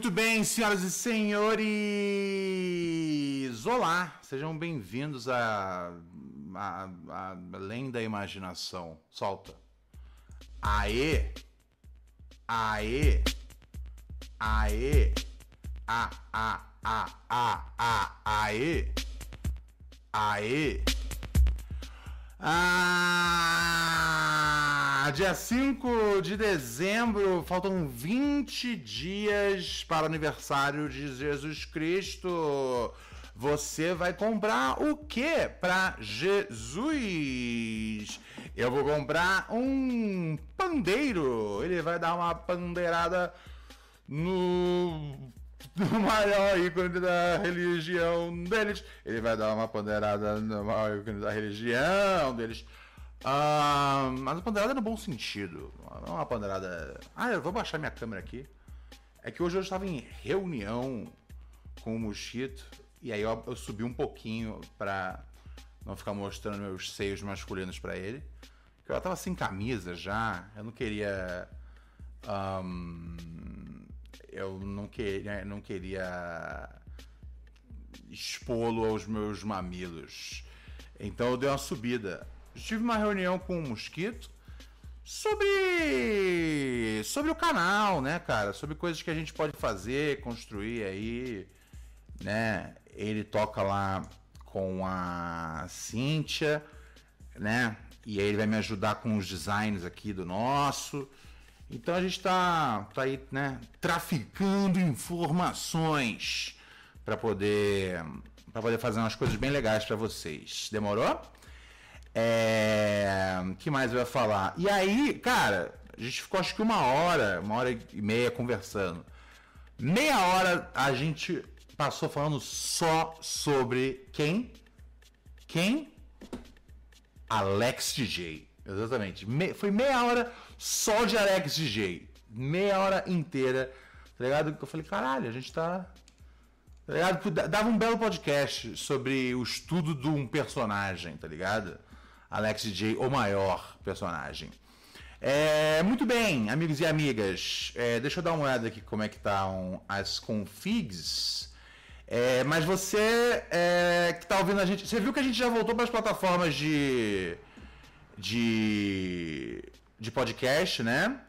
Muito bem, senhoras e senhores! Olá, sejam bem-vindos a, a, a Além da Imaginação. Solta. Aê! Aê! Aê! A, a, a, a, a, aê! Aê! Ah, dia 5 de dezembro, faltam 20 dias para o aniversário de Jesus Cristo. Você vai comprar o que para Jesus? Eu vou comprar um pandeiro. Ele vai dar uma pandeirada no no maior ícone da religião deles. Ele vai dar uma ponderada no maior ícone da religião deles. Ah, mas uma ponderada no bom sentido. Não uma ponderada. Ah, eu vou baixar minha câmera aqui. É que hoje eu estava em reunião com o Mosquito. E aí eu, eu subi um pouquinho pra não ficar mostrando meus seios masculinos para ele. Eu tava sem camisa já. Eu não queria. Um, eu não queria, não queria expô-lo aos meus mamilos. Então eu dei uma subida. Tive uma reunião com o Mosquito sobre sobre o canal, né, cara? Sobre coisas que a gente pode fazer, construir aí, né? Ele toca lá com a Cíntia, né? E aí ele vai me ajudar com os designs aqui do nosso. Então a gente está tá aí, né, traficando informações para poder para poder fazer umas coisas bem legais para vocês. Demorou? É, que mais eu ia falar? E aí, cara, a gente ficou acho que uma hora, uma hora e meia conversando. Meia hora a gente passou falando só sobre quem? Quem? Alex DJ. Exatamente. Me, foi meia hora só de Alex DJ. Meia hora inteira. Tá ligado? Eu falei, caralho, a gente tá. Tá ligado? Dava um belo podcast sobre o estudo de um personagem, tá ligado? Alex DJ, o maior personagem. É, muito bem, amigos e amigas. É, deixa eu dar uma olhada aqui como é que estão tá as configs. É, mas você é, que está ouvindo a gente, você viu que a gente já voltou para as plataformas de de, de podcast, né?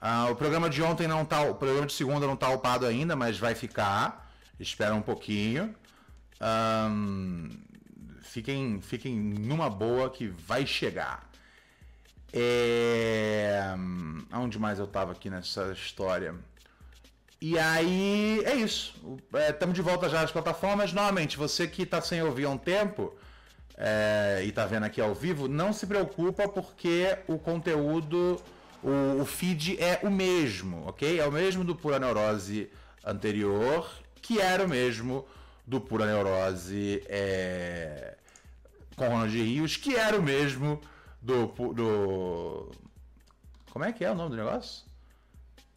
Ah, o programa de ontem não tá, o programa de segunda não tá upado ainda, mas vai ficar. Espera um pouquinho. Um, fiquem, fiquem numa boa que vai chegar. É... Onde mais eu tava aqui nessa história? E aí, é isso. Estamos é, de volta já às plataformas. Novamente, você que está sem ouvir há um tempo, é, e tá vendo aqui ao vivo, não se preocupa porque o conteúdo, o, o, feed é o mesmo, ok? É o mesmo do Pura Neurose anterior, que era o mesmo do Pura Neurose é, com Ronald Rios, que era o mesmo do, do. Como é que é o nome do negócio?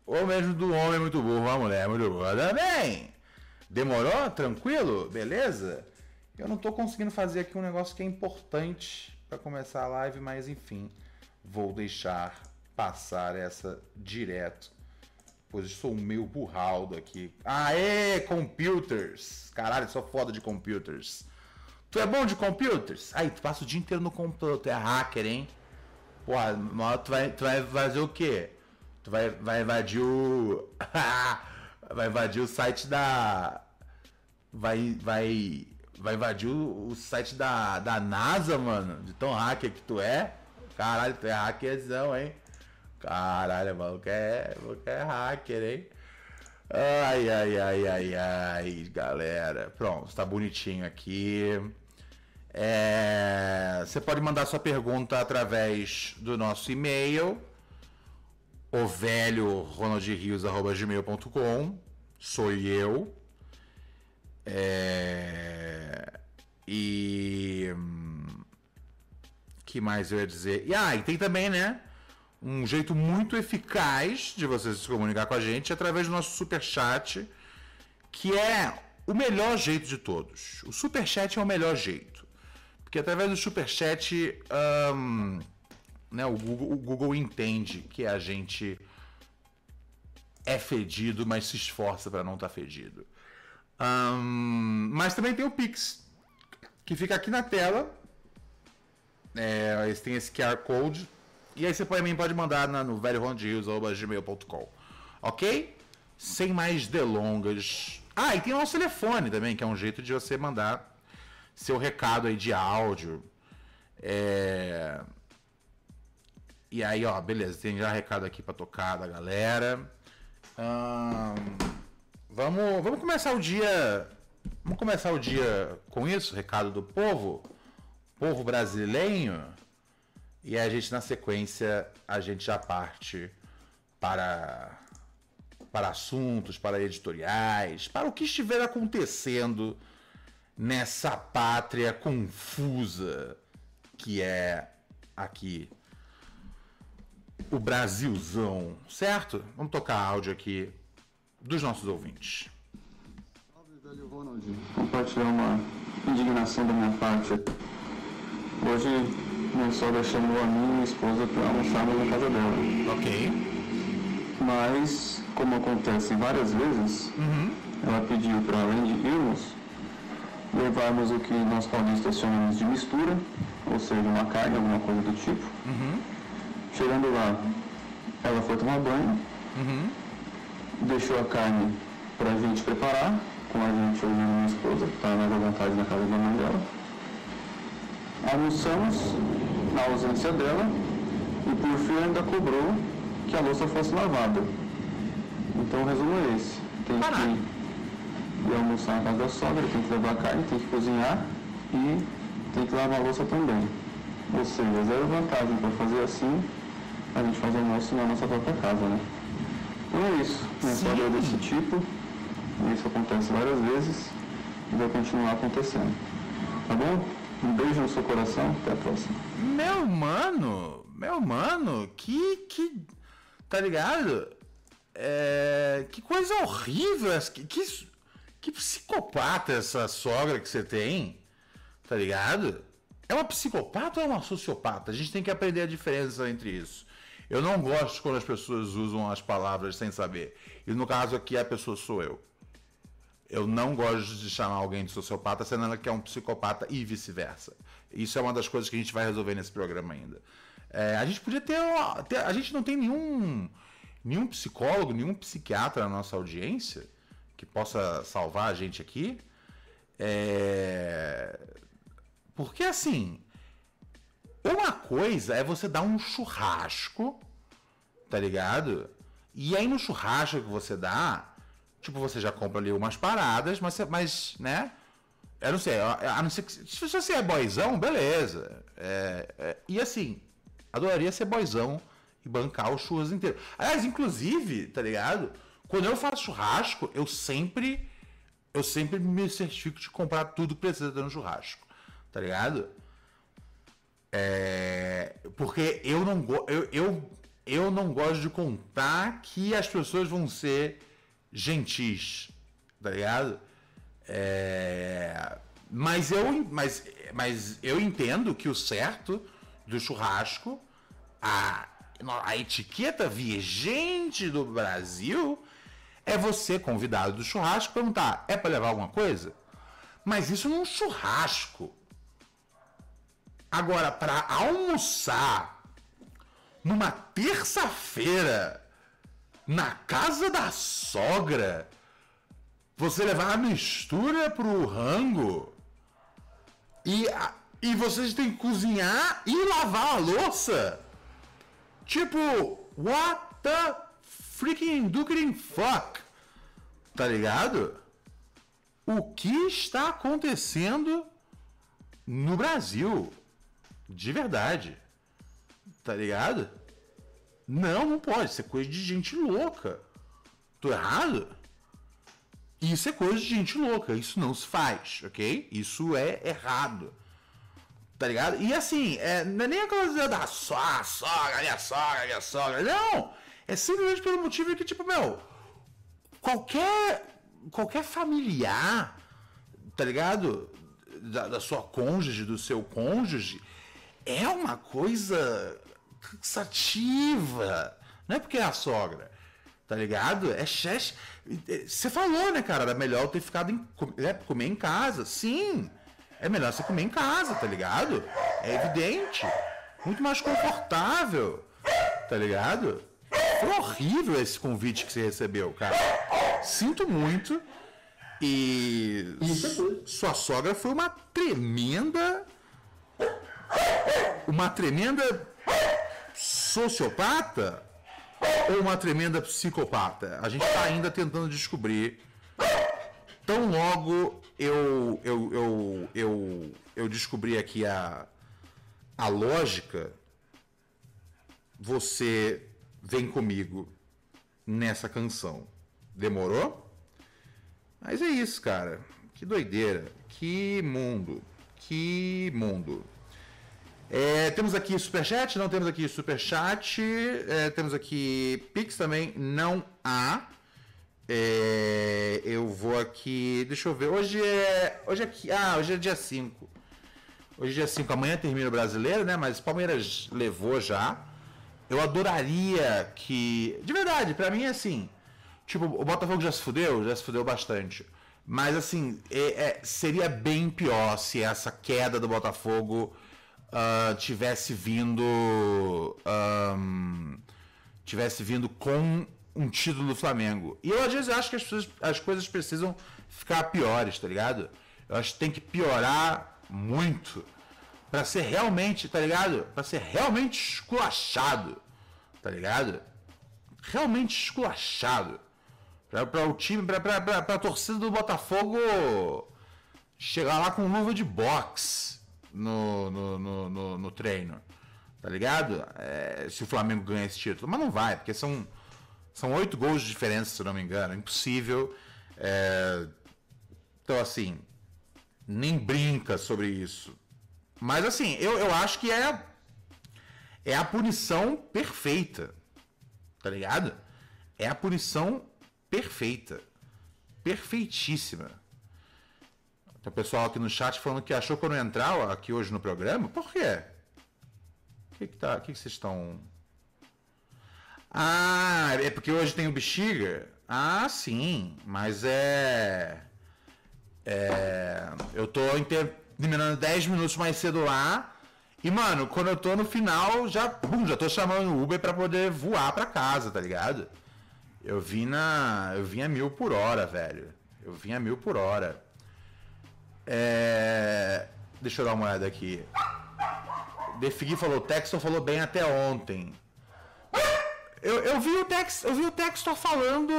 Ou mesmo do Homem Muito Burro, a Mulher Muito Burra também. Demorou? Tranquilo? Beleza? Eu não estou conseguindo fazer aqui um negócio que é importante para começar a live, mas enfim, vou deixar passar essa direto, pois eu sou meio burraldo aqui. Aê, computers! Caralho, sou foda de computers. Tu é bom de computers? Aí, tu passa o dia inteiro no computador, tu é hacker, hein? Pô, tu vai, tu vai fazer o quê? Tu vai, vai invadir o. vai invadir o site da. Vai. Vai vai invadir o, o, site da, da NASA, mano. De tão hacker que tu é. Caralho, tu é hackerzão, hein? Caralho, que é, é hacker, hein? Ai, ai, ai, ai, ai, galera. Pronto, tá bonitinho aqui. É, você pode mandar sua pergunta através do nosso e-mail, o velho. Sou eu. É... E. que mais eu ia dizer? E, ah, e tem também, né? Um jeito muito eficaz de você se comunicar com a gente através do nosso super chat, que é o melhor jeito de todos. O super chat é o melhor jeito. Porque através do super chat, um, né, o, Google, o Google entende que a gente é fedido, mas se esforça para não estar tá fedido. Um, mas também tem o Pix, que fica aqui na tela. É, tem esse QR Code. E aí você também pode mandar na, no velhorondrios.gmail.com. Ok? Sem mais delongas. Ah, e tem o nosso telefone também, que é um jeito de você mandar seu recado aí de áudio. É... E aí, ó, beleza, tem já recado aqui para tocar da galera. Vamos, vamos começar o dia. Vamos começar o dia com isso, recado do povo, povo brasileiro. E a gente na sequência a gente já parte para para assuntos, para editoriais, para o que estiver acontecendo nessa pátria confusa que é aqui o Brasilzão, certo? Vamos tocar áudio aqui dos nossos ouvintes. Salve, velho Ronald. Compartilhar uma indignação da minha parte. Hoje, minha sogra chamou a minha esposa para almoçar na casa dela. Ok. Mas, como acontece várias vezes, uhum. ela pediu para, além de irmos, levarmos o que nós paulistas chamamos de mistura, ou seja, uma carne, alguma coisa do tipo. Uhum. Chegando lá, ela foi tomar banho, uhum. Deixou a carne para a gente preparar, com a gente ouvindo minha esposa, que está mais à vontade na casa da mãe dela. Almoçamos na ausência dela e por fim ainda cobrou que a louça fosse lavada. Então o resumo é esse. Tem que ir almoçar na casa da sogra, tem que levar a carne, tem que cozinhar e tem que lavar a louça também. Ou seja, zero vantagem para fazer assim a gente faz almoço na nossa própria casa, né? Então é isso. Minha história é desse tipo. Isso acontece várias vezes e vai continuar acontecendo. Tá bom? Um beijo no seu coração. Até a próxima. Meu mano, meu mano, que. que tá ligado? É, que coisa horrível. Que, que, que psicopata essa sogra que você tem. Tá ligado? É uma psicopata ou é uma sociopata? A gente tem que aprender a diferença entre isso. Eu não gosto quando as pessoas usam as palavras sem saber. E no caso aqui, a pessoa sou eu. Eu não gosto de chamar alguém de sociopata, sendo ela que é um psicopata e vice-versa. Isso é uma das coisas que a gente vai resolver nesse programa ainda. É, a gente podia ter, ter, A gente não tem nenhum, nenhum psicólogo, nenhum psiquiatra na nossa audiência que possa salvar a gente aqui. É, porque assim, uma coisa é você dar um churrasco, tá ligado? E aí no churrasco que você dá, tipo, você já compra ali umas paradas, mas, mas né? Eu não sei, a não ser que. Se você é boizão, beleza. É, é, e assim, adoraria ser boizão e bancar o churras inteiro. Aliás, inclusive, tá ligado? Quando eu faço churrasco, eu sempre. Eu sempre me certifico de comprar tudo que precisa no churrasco. Tá ligado? É, porque eu não, eu, eu, eu não gosto de contar que as pessoas vão ser gentis, tá ligado? É, mas, eu, mas, mas eu entendo que o certo do churrasco, a, a etiqueta vigente do Brasil é você, convidado do churrasco, perguntar: é para levar alguma coisa? Mas isso num churrasco. Agora, para almoçar numa terça-feira na casa da sogra, você levar a mistura pro rango e, e vocês têm que cozinhar e lavar a louça. Tipo, what the freaking duking fuck? Tá ligado? O que está acontecendo no Brasil? De verdade. Tá ligado? Não, não pode. Isso é coisa de gente louca. Tô errado? Isso é coisa de gente louca. Isso não se faz, ok? Isso é errado. Tá ligado? E assim, é, não é nem a coisa da sogra, sogra, minha sogra, minha sogra. Não! É simplesmente pelo motivo que, tipo, meu, qualquer, qualquer familiar, tá ligado? Da, da sua cônjuge, do seu cônjuge, é uma coisa cansativa. Não é porque é a sogra, Tá ligado? É chefe. Você falou, né, cara? Era melhor eu ter ficado em. É, comer em casa. Sim. É melhor você comer em casa, tá ligado? É evidente. Muito mais confortável. Tá ligado? Foi horrível esse convite que você recebeu, cara. Sinto muito. E sua sogra foi uma tremenda. Uma tremenda sociopata ou uma tremenda psicopata? A gente está ainda tentando descobrir. Tão logo eu, eu, eu, eu, eu descobri aqui a, a lógica, você vem comigo nessa canção. Demorou? Mas é isso, cara. Que doideira. Que mundo. Que mundo. É, temos aqui superchat, não temos aqui superchat. É, temos aqui Pix também, não há. É, eu vou aqui. Deixa eu ver. Hoje é. Hoje é, ah, hoje é dia 5. Hoje é dia 5. Amanhã termina o brasileiro, né? Mas Palmeiras levou já. Eu adoraria que. De verdade, para mim é assim. Tipo, o Botafogo já se fudeu, já se fudeu bastante. Mas assim, é, é, seria bem pior se essa queda do Botafogo uh, tivesse vindo. Um, tivesse vindo com um título do Flamengo. E eu às vezes acho que as, pessoas, as coisas precisam ficar piores, tá ligado? Eu acho que tem que piorar muito para ser realmente, tá ligado? Para ser realmente esculachado, tá ligado? Realmente esculachado. Para o time, para a torcida do Botafogo chegar lá com luva de boxe no, no, no, no, no treino. Tá ligado? É, se o Flamengo ganhar esse título. Mas não vai, porque são, são oito gols de diferença, se não me engano. Impossível. É, então, assim, nem brinca sobre isso. Mas, assim, eu, eu acho que é, é a punição perfeita. Tá ligado? É a punição perfeita. Perfeitíssima. Tem o pessoal aqui no chat falando que achou que eu não entrar aqui hoje no programa. Por quê? O que, que, tá, que, que vocês estão. Ah, é porque hoje tem o bexiga? Ah, sim, mas é. É. Eu tô terminando 10 minutos mais cedo lá. E, mano, quando eu tô no final, já, já tô chamando o Uber pra poder voar pra casa, tá ligado? Eu vim na. Eu vim a mil por hora, velho. Eu vim a mil por hora. É... Deixa eu dar uma olhada aqui. Defigui falou, o Textor falou bem até ontem. Eu, eu vi o Tex, eu vi o Textor falando.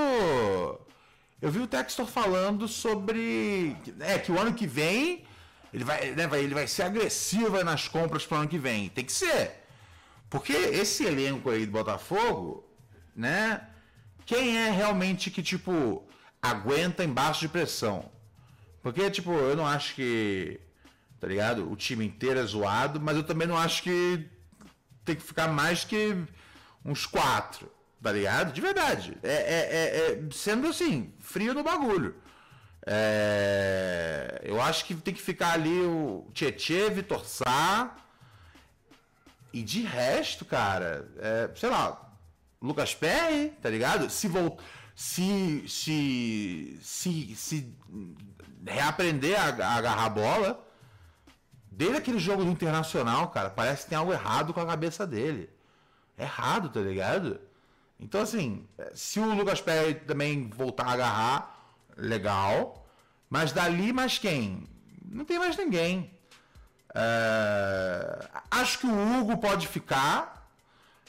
Eu vi o Textor falando sobre. É, que o ano que vem. Ele vai, né, vai, ele vai ser agressivo nas compras pro ano que vem. Tem que ser. Porque esse elenco aí do Botafogo, né? Quem é realmente que, tipo, aguenta embaixo de pressão? Porque, tipo, eu não acho que. Tá ligado? O time inteiro é zoado, mas eu também não acho que tem que ficar mais que uns quatro. Tá ligado? De verdade. É, é, é, é sendo assim, frio no bagulho. É, eu acho que tem que ficar ali o Tietê, Vitor Sá. E de resto, cara, é, sei lá, Lucas Perry, tá ligado? Se voltar se, se, se, se reaprender a, a agarrar a bola. Desde aquele jogo do Internacional, cara, parece que tem algo errado com a cabeça dele. Errado, tá ligado? Então, assim, se o Lucas Perry também voltar a agarrar, legal. Mas dali, mais quem? Não tem mais ninguém. É... Acho que o Hugo pode ficar,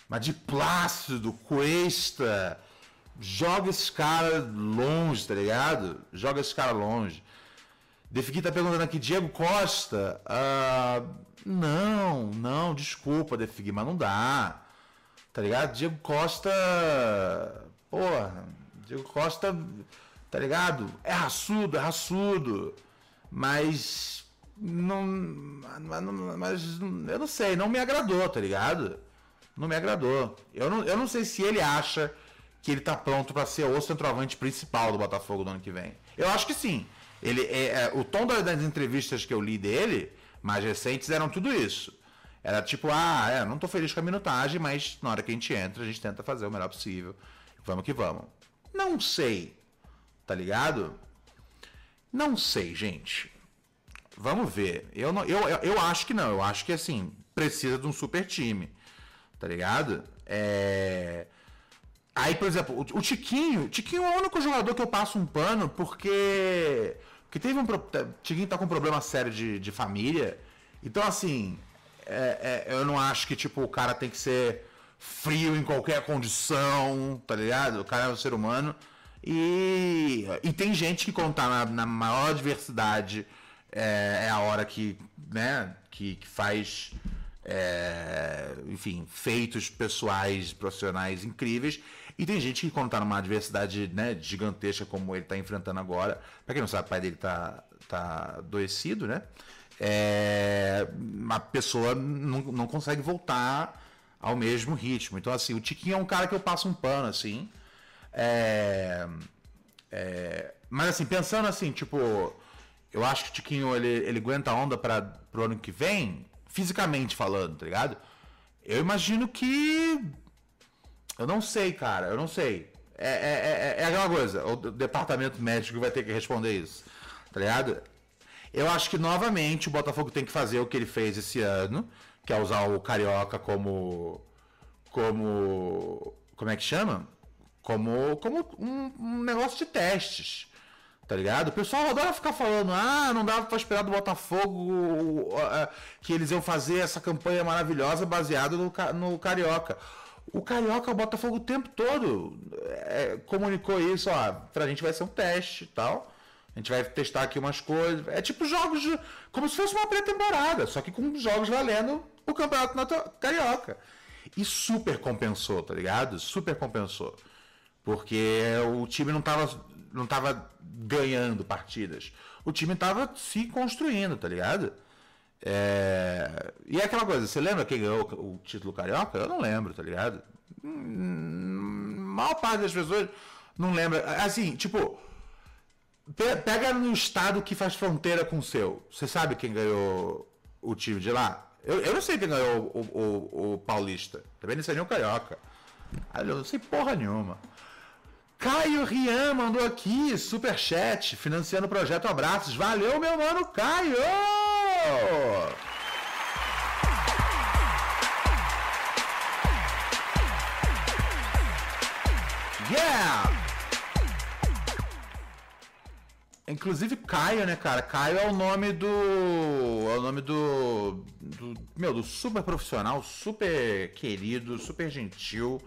mas de Plácido, Cuesta, joga esse cara longe, tá ligado? Joga esse cara longe. Defigui tá perguntando aqui, Diego Costa. Uh, não, não, desculpa, Defigui, mas não dá. Tá ligado? Diego Costa. Porra, Diego Costa, tá ligado? É raçudo, é raçudo. Mas. Não, mas eu não sei, não me agradou, tá ligado? Não me agradou. Eu não, eu não sei se ele acha que ele tá pronto para ser o centroavante principal do Botafogo no ano que vem. Eu acho que sim. Ele é, é, o tom das entrevistas que eu li dele, mais recentes, eram tudo isso. Era tipo, ah, é, não tô feliz com a minutagem, mas na hora que a gente entra, a gente tenta fazer o melhor possível. Vamos que vamos. Não sei. Tá ligado? Não sei, gente. Vamos ver. Eu, não, eu, eu acho que não. Eu acho que, assim, precisa de um super time. Tá ligado? É... Aí, por exemplo, o, o Tiquinho. Tiquinho é o único jogador que eu passo um pano porque. Porque teve um. O Tiquinho tá com um problema sério de, de família. Então, assim. É, é, eu não acho que, tipo, o cara tem que ser frio em qualquer condição, tá ligado? O cara é um ser humano. E, e tem gente que quando tá na, na maior diversidade é, é, a hora que, né, que, que faz, é, enfim, feitos pessoais, profissionais incríveis. E tem gente que quando tá numa adversidade né, gigantesca como ele tá enfrentando agora, para quem não sabe, o pai dele tá, tá adoecido, né? É, a pessoa não, não consegue voltar ao mesmo ritmo. Então, assim, o Tiquinho é um cara que eu passo um pano, assim. É, é, mas assim, pensando assim, tipo, eu acho que o Tiquinho ele, ele aguenta a onda para pro ano que vem, fisicamente falando, tá ligado? Eu imagino que. Eu não sei, cara, eu não sei. É, é, é, é aquela coisa, o departamento médico vai ter que responder isso, tá ligado? Eu acho que novamente o Botafogo tem que fazer o que ele fez esse ano, que é usar o Carioca como. como. como é que chama? como, como um, um, negócio de testes. Tá ligado? O pessoal adora ficar falando, ah, não dava para esperar do Botafogo que eles iam fazer essa campanha maravilhosa baseada no, no Carioca. O Carioca, o Botafogo o tempo todo é, comunicou isso, ó, pra gente vai ser um teste e tal. A gente vai testar aqui umas coisas. É tipo jogos de, como se fosse uma pré-temporada, só que com jogos valendo o Campeonato Carioca. E super compensou, tá ligado? Super compensou. Porque o time não estava não tava ganhando partidas. O time estava se construindo, tá ligado? É... E é aquela coisa, você lembra quem ganhou o título carioca? Eu não lembro, tá ligado? Hum, maior parte das pessoas não lembra. Assim, tipo, pega no estado que faz fronteira com o seu. Você sabe quem ganhou o time de lá? Eu, eu não sei quem ganhou o, o, o Paulista. Também não sei nem o Carioca. Eu não sei porra nenhuma. Caio Rian mandou aqui, super chat, financiando o projeto Abraços. Valeu, meu mano Caio! Yeah! Inclusive Caio, né, cara? Caio é o nome do. É o nome do. do meu, do super profissional, super querido, super gentil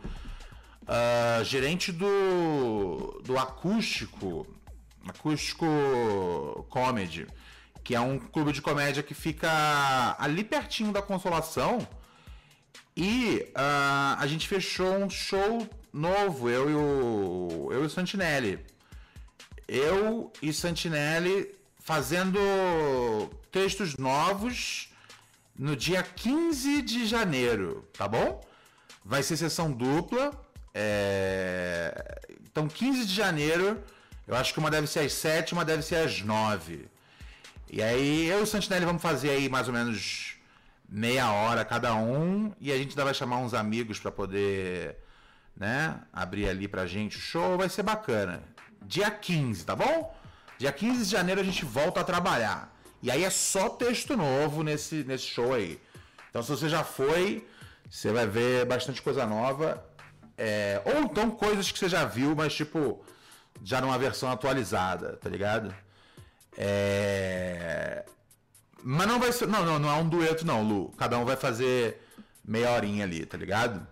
Uh, gerente do, do Acústico, Acústico Comedy, que é um clube de comédia que fica ali pertinho da Consolação. E uh, a gente fechou um show novo, eu e o, eu e o Santinelli. Eu e Santinelli fazendo textos novos no dia 15 de janeiro, tá bom? Vai ser sessão dupla. É... Então, 15 de janeiro, eu acho que uma deve ser às 7, uma deve ser às 9. E aí, eu e o Santinelli vamos fazer aí mais ou menos meia hora cada um. E a gente ainda vai chamar uns amigos para poder né, abrir ali pra gente o show. Vai ser bacana. Dia 15, tá bom? Dia 15 de janeiro a gente volta a trabalhar. E aí é só texto novo nesse, nesse show aí. Então, se você já foi, você vai ver bastante coisa nova. É, ou então coisas que você já viu, mas tipo, já numa versão atualizada, tá ligado? É... Mas não vai ser. Não, não, não é um dueto, não, Lu. Cada um vai fazer meia horinha ali, tá ligado?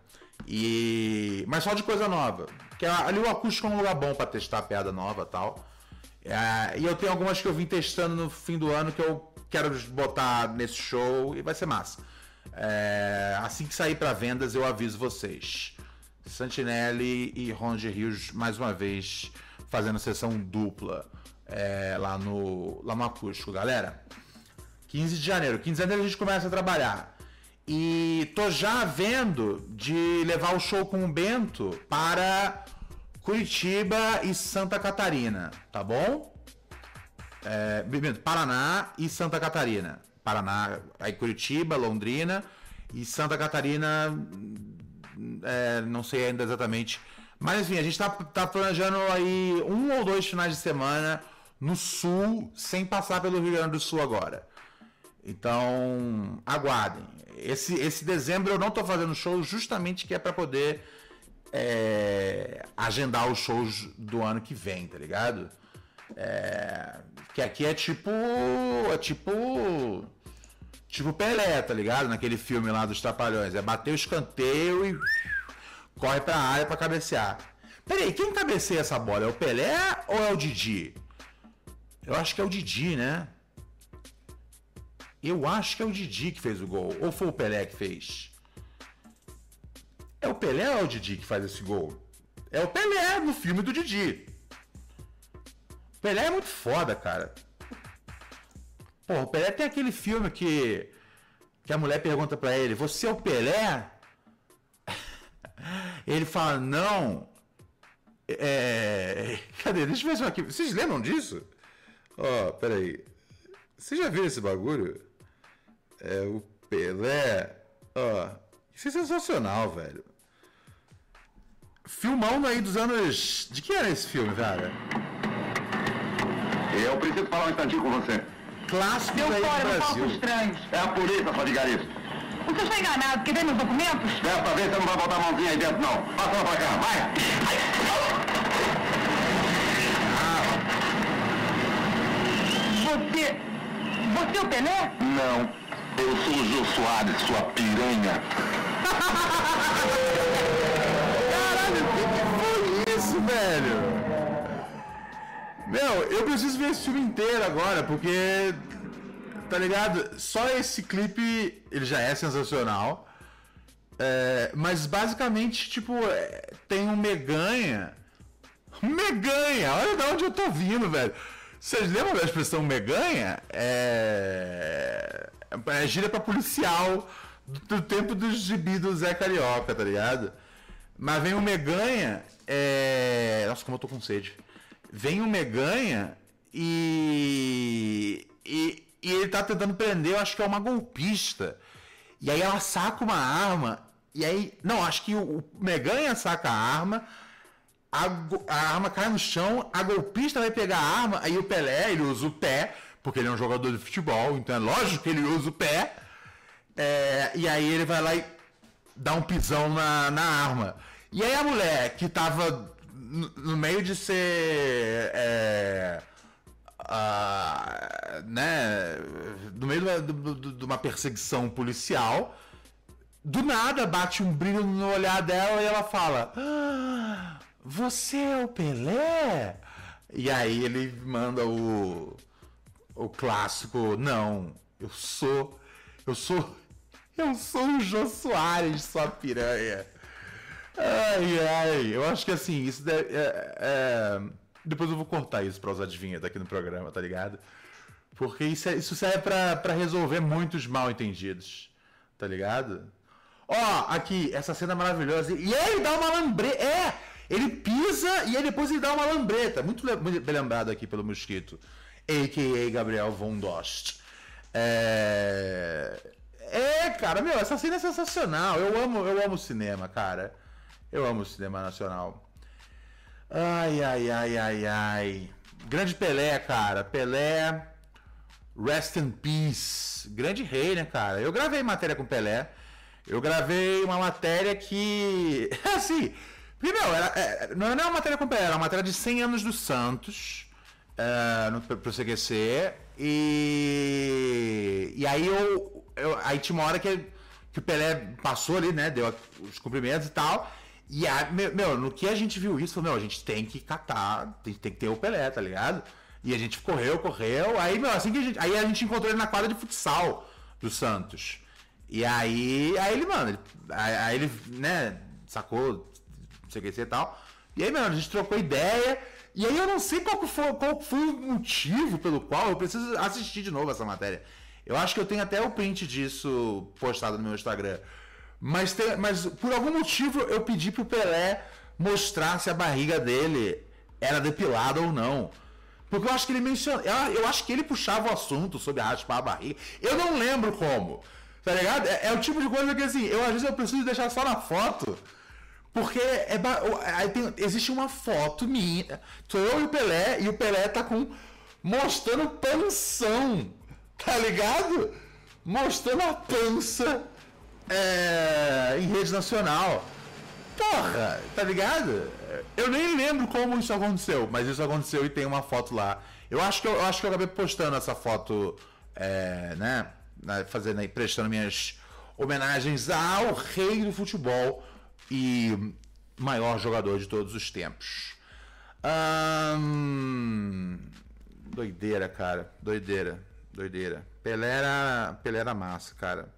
E. Mas só de coisa nova. Que ali o acústico é um lugar bom para testar a piada nova tal. É... E eu tenho algumas que eu vim testando no fim do ano que eu quero botar nesse show e vai ser massa. É... Assim que sair para vendas, eu aviso vocês. Santinelli e Ron de Rios mais uma vez fazendo sessão dupla é, lá, no, lá no acústico, galera. 15 de janeiro. 15 de janeiro a gente começa a trabalhar. E tô já vendo de levar o show com o Bento para Curitiba e Santa Catarina, tá bom? É, Paraná e Santa Catarina. Paraná, aí Curitiba, Londrina e Santa Catarina é, não sei ainda exatamente, Mas enfim, a gente tá, tá planejando aí um ou dois finais de semana no sul, sem passar pelo Rio Grande do Sul agora. Então, aguardem. Esse, esse dezembro eu não tô fazendo show justamente que é para poder é, agendar os shows do ano que vem, tá ligado? É, que aqui é tipo. É tipo. Tipo Pelé, tá ligado? Naquele filme lá dos Trapalhões. É bater o escanteio e corre pra área pra cabecear. Peraí, quem cabeceia essa bola? É o Pelé ou é o Didi? Eu acho que é o Didi, né? Eu acho que é o Didi que fez o gol. Ou foi o Pelé que fez? É o Pelé ou é o Didi que faz esse gol? É o Pelé no filme do Didi. Pelé é muito foda, cara. Pô, o Pelé tem aquele filme que que a mulher pergunta para ele: "Você é o Pelé?" Ele fala: "Não". É... Cadê? Deixa eu ver aqui. Vocês lembram disso? Ó, oh, peraí. Você já viu esse bagulho? É o Pelé. Ó, oh, isso é sensacional, velho. Filmão aí dos anos. De que era esse filme, cara? Eu preciso falar um instantinho com você. Clássico Deu aí fora, do Brasil. estranhos. É a polícia pra digar isso. Você está enganado, quer ver meus documentos? Dessa vez você não vai botar a mãozinha aí dentro, não. Passa lá pra cá, vai! Você... Você é o Pelé? Não. Eu sou o Jô Soares, sua piranha. Caralho, o que, que foi isso, velho? Meu, eu preciso ver esse filme inteiro agora, porque. Tá ligado? Só esse clipe ele já é sensacional. É, mas basicamente, tipo, é, tem um Meganha. Meganha! Olha de onde eu tô vindo, velho. Vocês lembram da expressão Meganha? É. É gira pra policial do, do tempo dos gibi do Zé Carioca, tá ligado? Mas vem o Meganha. É... Nossa, como eu tô com sede vem o Meganha e, e, e ele tá tentando prender, eu acho que é uma golpista. E aí ela saca uma arma, e aí. Não, acho que o, o Meganha saca a arma, a, a, arma cai no chão, a golpista vai pegar a arma, aí o Pelé, ele usa o pé, porque ele é um jogador de futebol, então é lógico que ele usa o pé. É, e aí ele vai lá e dá um pisão na, na arma. E aí a mulher que tava no, meio de ser. É, né, no meio de uma perseguição policial, do nada bate um brilho no olhar dela e ela fala: ah, Você é o Pelé? E aí ele manda o, o clássico: Não, eu sou. Eu sou. Eu sou o Jô Soares, sua piranha. Ai, ai. Eu acho que assim, isso deve, é, é... Depois eu vou cortar isso pra usar adivinha daqui no programa, tá ligado? Porque isso, é, isso serve pra, pra resolver muitos mal entendidos. Tá ligado? Ó, aqui, essa cena maravilhosa. E ele dá uma lambreta. É! Ele pisa e aí depois ele dá uma lambreta. Muito, bem lembrado aqui pelo mosquito. A.K.A. Gabriel Von Dost. É... É, cara, meu, essa cena é sensacional. Eu amo, eu amo cinema, cara. Eu amo cinema nacional. Ai, ai, ai, ai, ai. Grande Pelé, cara. Pelé. Rest in peace. Grande rei, né, cara? Eu gravei matéria com Pelé. Eu gravei uma matéria que. assim. Primeiro, era, é, não é uma matéria com Pelé, era uma matéria de 100 anos do Santos. Uh, no, pro CQC. E. E aí eu, eu. Aí tinha uma hora que, que o Pelé passou ali, né? Deu os cumprimentos e tal. E a, meu, no que a gente viu isso, falou, meu, a gente tem que catar, tem, tem que ter o Pelé, tá ligado? E a gente correu, correu. Aí, meu, assim que a gente. Aí a gente encontrou ele na quadra de futsal do Santos. E aí, aí ele, mano, ele, aí, aí, ele, né, sacou, sei o que e tal. E aí, mano, a gente trocou ideia. E aí eu não sei qual foi, qual foi o motivo pelo qual eu preciso assistir de novo essa matéria. Eu acho que eu tenho até o print disso postado no meu Instagram. Mas, tem, mas por algum motivo eu pedi pro Pelé mostrar se a barriga dele era depilada ou não. Porque eu acho que ele mencionou. Eu acho que ele puxava o assunto sobre raspar a barriga. Eu não lembro como. Tá ligado? É, é, o tipo de coisa que assim, eu às vezes eu preciso deixar só na foto Porque é, aí tem- existe uma foto minha. Tô eu e o Pelé, e o Pelé tá com. mostrando panção. Tá ligado? Mostrando a pança é, em rede nacional. Porra, tá ligado? Eu nem lembro como isso aconteceu, mas isso aconteceu e tem uma foto lá. Eu acho que eu, eu acho que eu acabei postando essa foto, é, né? Fazendo aí, prestando minhas homenagens ao rei do futebol e maior jogador de todos os tempos. Ahn, doideira, cara. Doideira. Doideira. Pelé era, Pelé era massa, cara.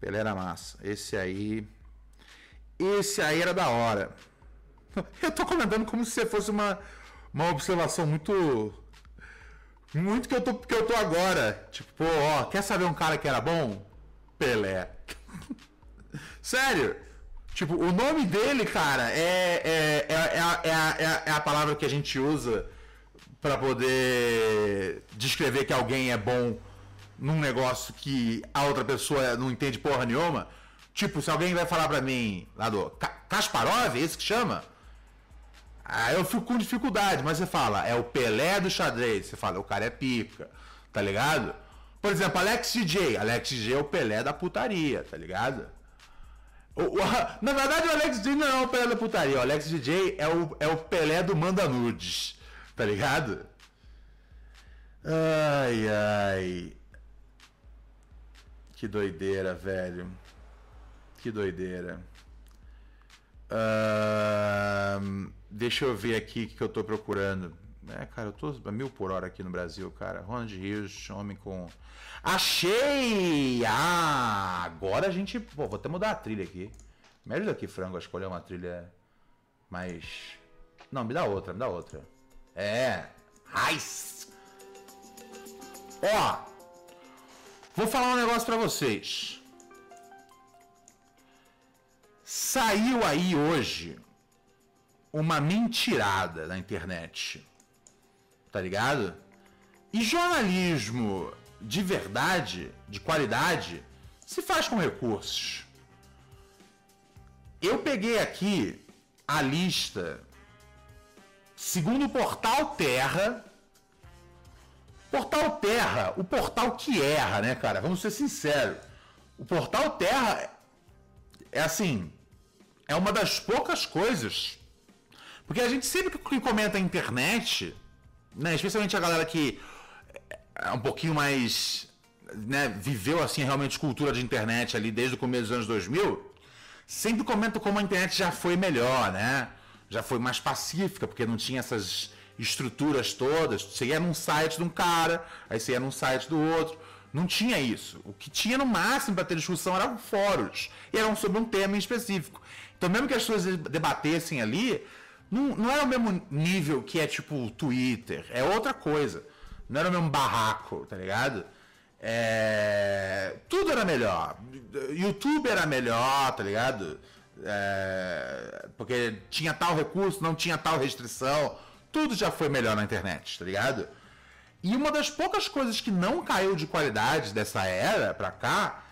Pelé era massa. Esse aí. Esse aí era da hora. Eu tô comentando como se fosse uma, uma observação muito. Muito que eu, tô, que eu tô agora. Tipo, ó, quer saber um cara que era bom? Pelé. Sério. Tipo, o nome dele, cara, é, é, é, é, a- é, a- é a- é a palavra que a gente usa pra poder descrever que alguém é bom num negócio que a outra pessoa não entende porra nenhuma. Tipo, se alguém vai falar pra mim, lá do Ka- Kasparov, é esse que chama? Aí eu fico com dificuldade, mas você fala, é o Pelé do xadrez. Você fala, o cara é pica, tá ligado? Por exemplo, Alex DJ. Alex DJ é o Pelé da putaria, tá ligado? O- o- na verdade, o Alex DJ não é o Pelé da putaria. O Alex DJ é o, é o Pelé do Manda Nudes, tá ligado? Ai, ai. Que doideira, velho. Que doideira. Ahn, deixa eu ver aqui o que eu tô procurando. É, cara, eu tô a mil por hora aqui no Brasil, cara. Ronald Rios, homem com. Achei! Ah, agora a gente. Pô, vou até mudar a trilha aqui. Me ajuda aqui, frango, a escolher uma trilha mais. Não, me dá outra, me dá outra. É. Raiz! Ó, vou falar um negócio pra vocês. Saiu aí hoje uma mentirada na internet. Tá ligado? E jornalismo de verdade, de qualidade, se faz com recursos. Eu peguei aqui a lista, segundo o portal Terra. Portal Terra, o portal que erra, né, cara? Vamos ser sinceros. O portal Terra é assim, é uma das poucas coisas. Porque a gente sempre que comenta a internet, né, especialmente a galera que é um pouquinho mais, né, viveu assim realmente cultura de internet ali desde o começo dos anos 2000, sempre comenta como a internet já foi melhor, né? Já foi mais pacífica, porque não tinha essas estruturas todas. Você ia num site de um cara, aí você ia num site do outro. Não tinha isso. O que tinha no máximo para ter discussão eram fóruns. E eram sobre um tema em específico. Então, mesmo que as pessoas debatessem ali, não, não era o mesmo nível que é tipo Twitter. É outra coisa. Não era o mesmo barraco, tá ligado? É, Tudo era melhor. YouTube era melhor, tá ligado? É, Porque tinha tal recurso, não tinha tal restrição. Tudo já foi melhor na internet, tá ligado? E uma das poucas coisas que não caiu de qualidade dessa era pra cá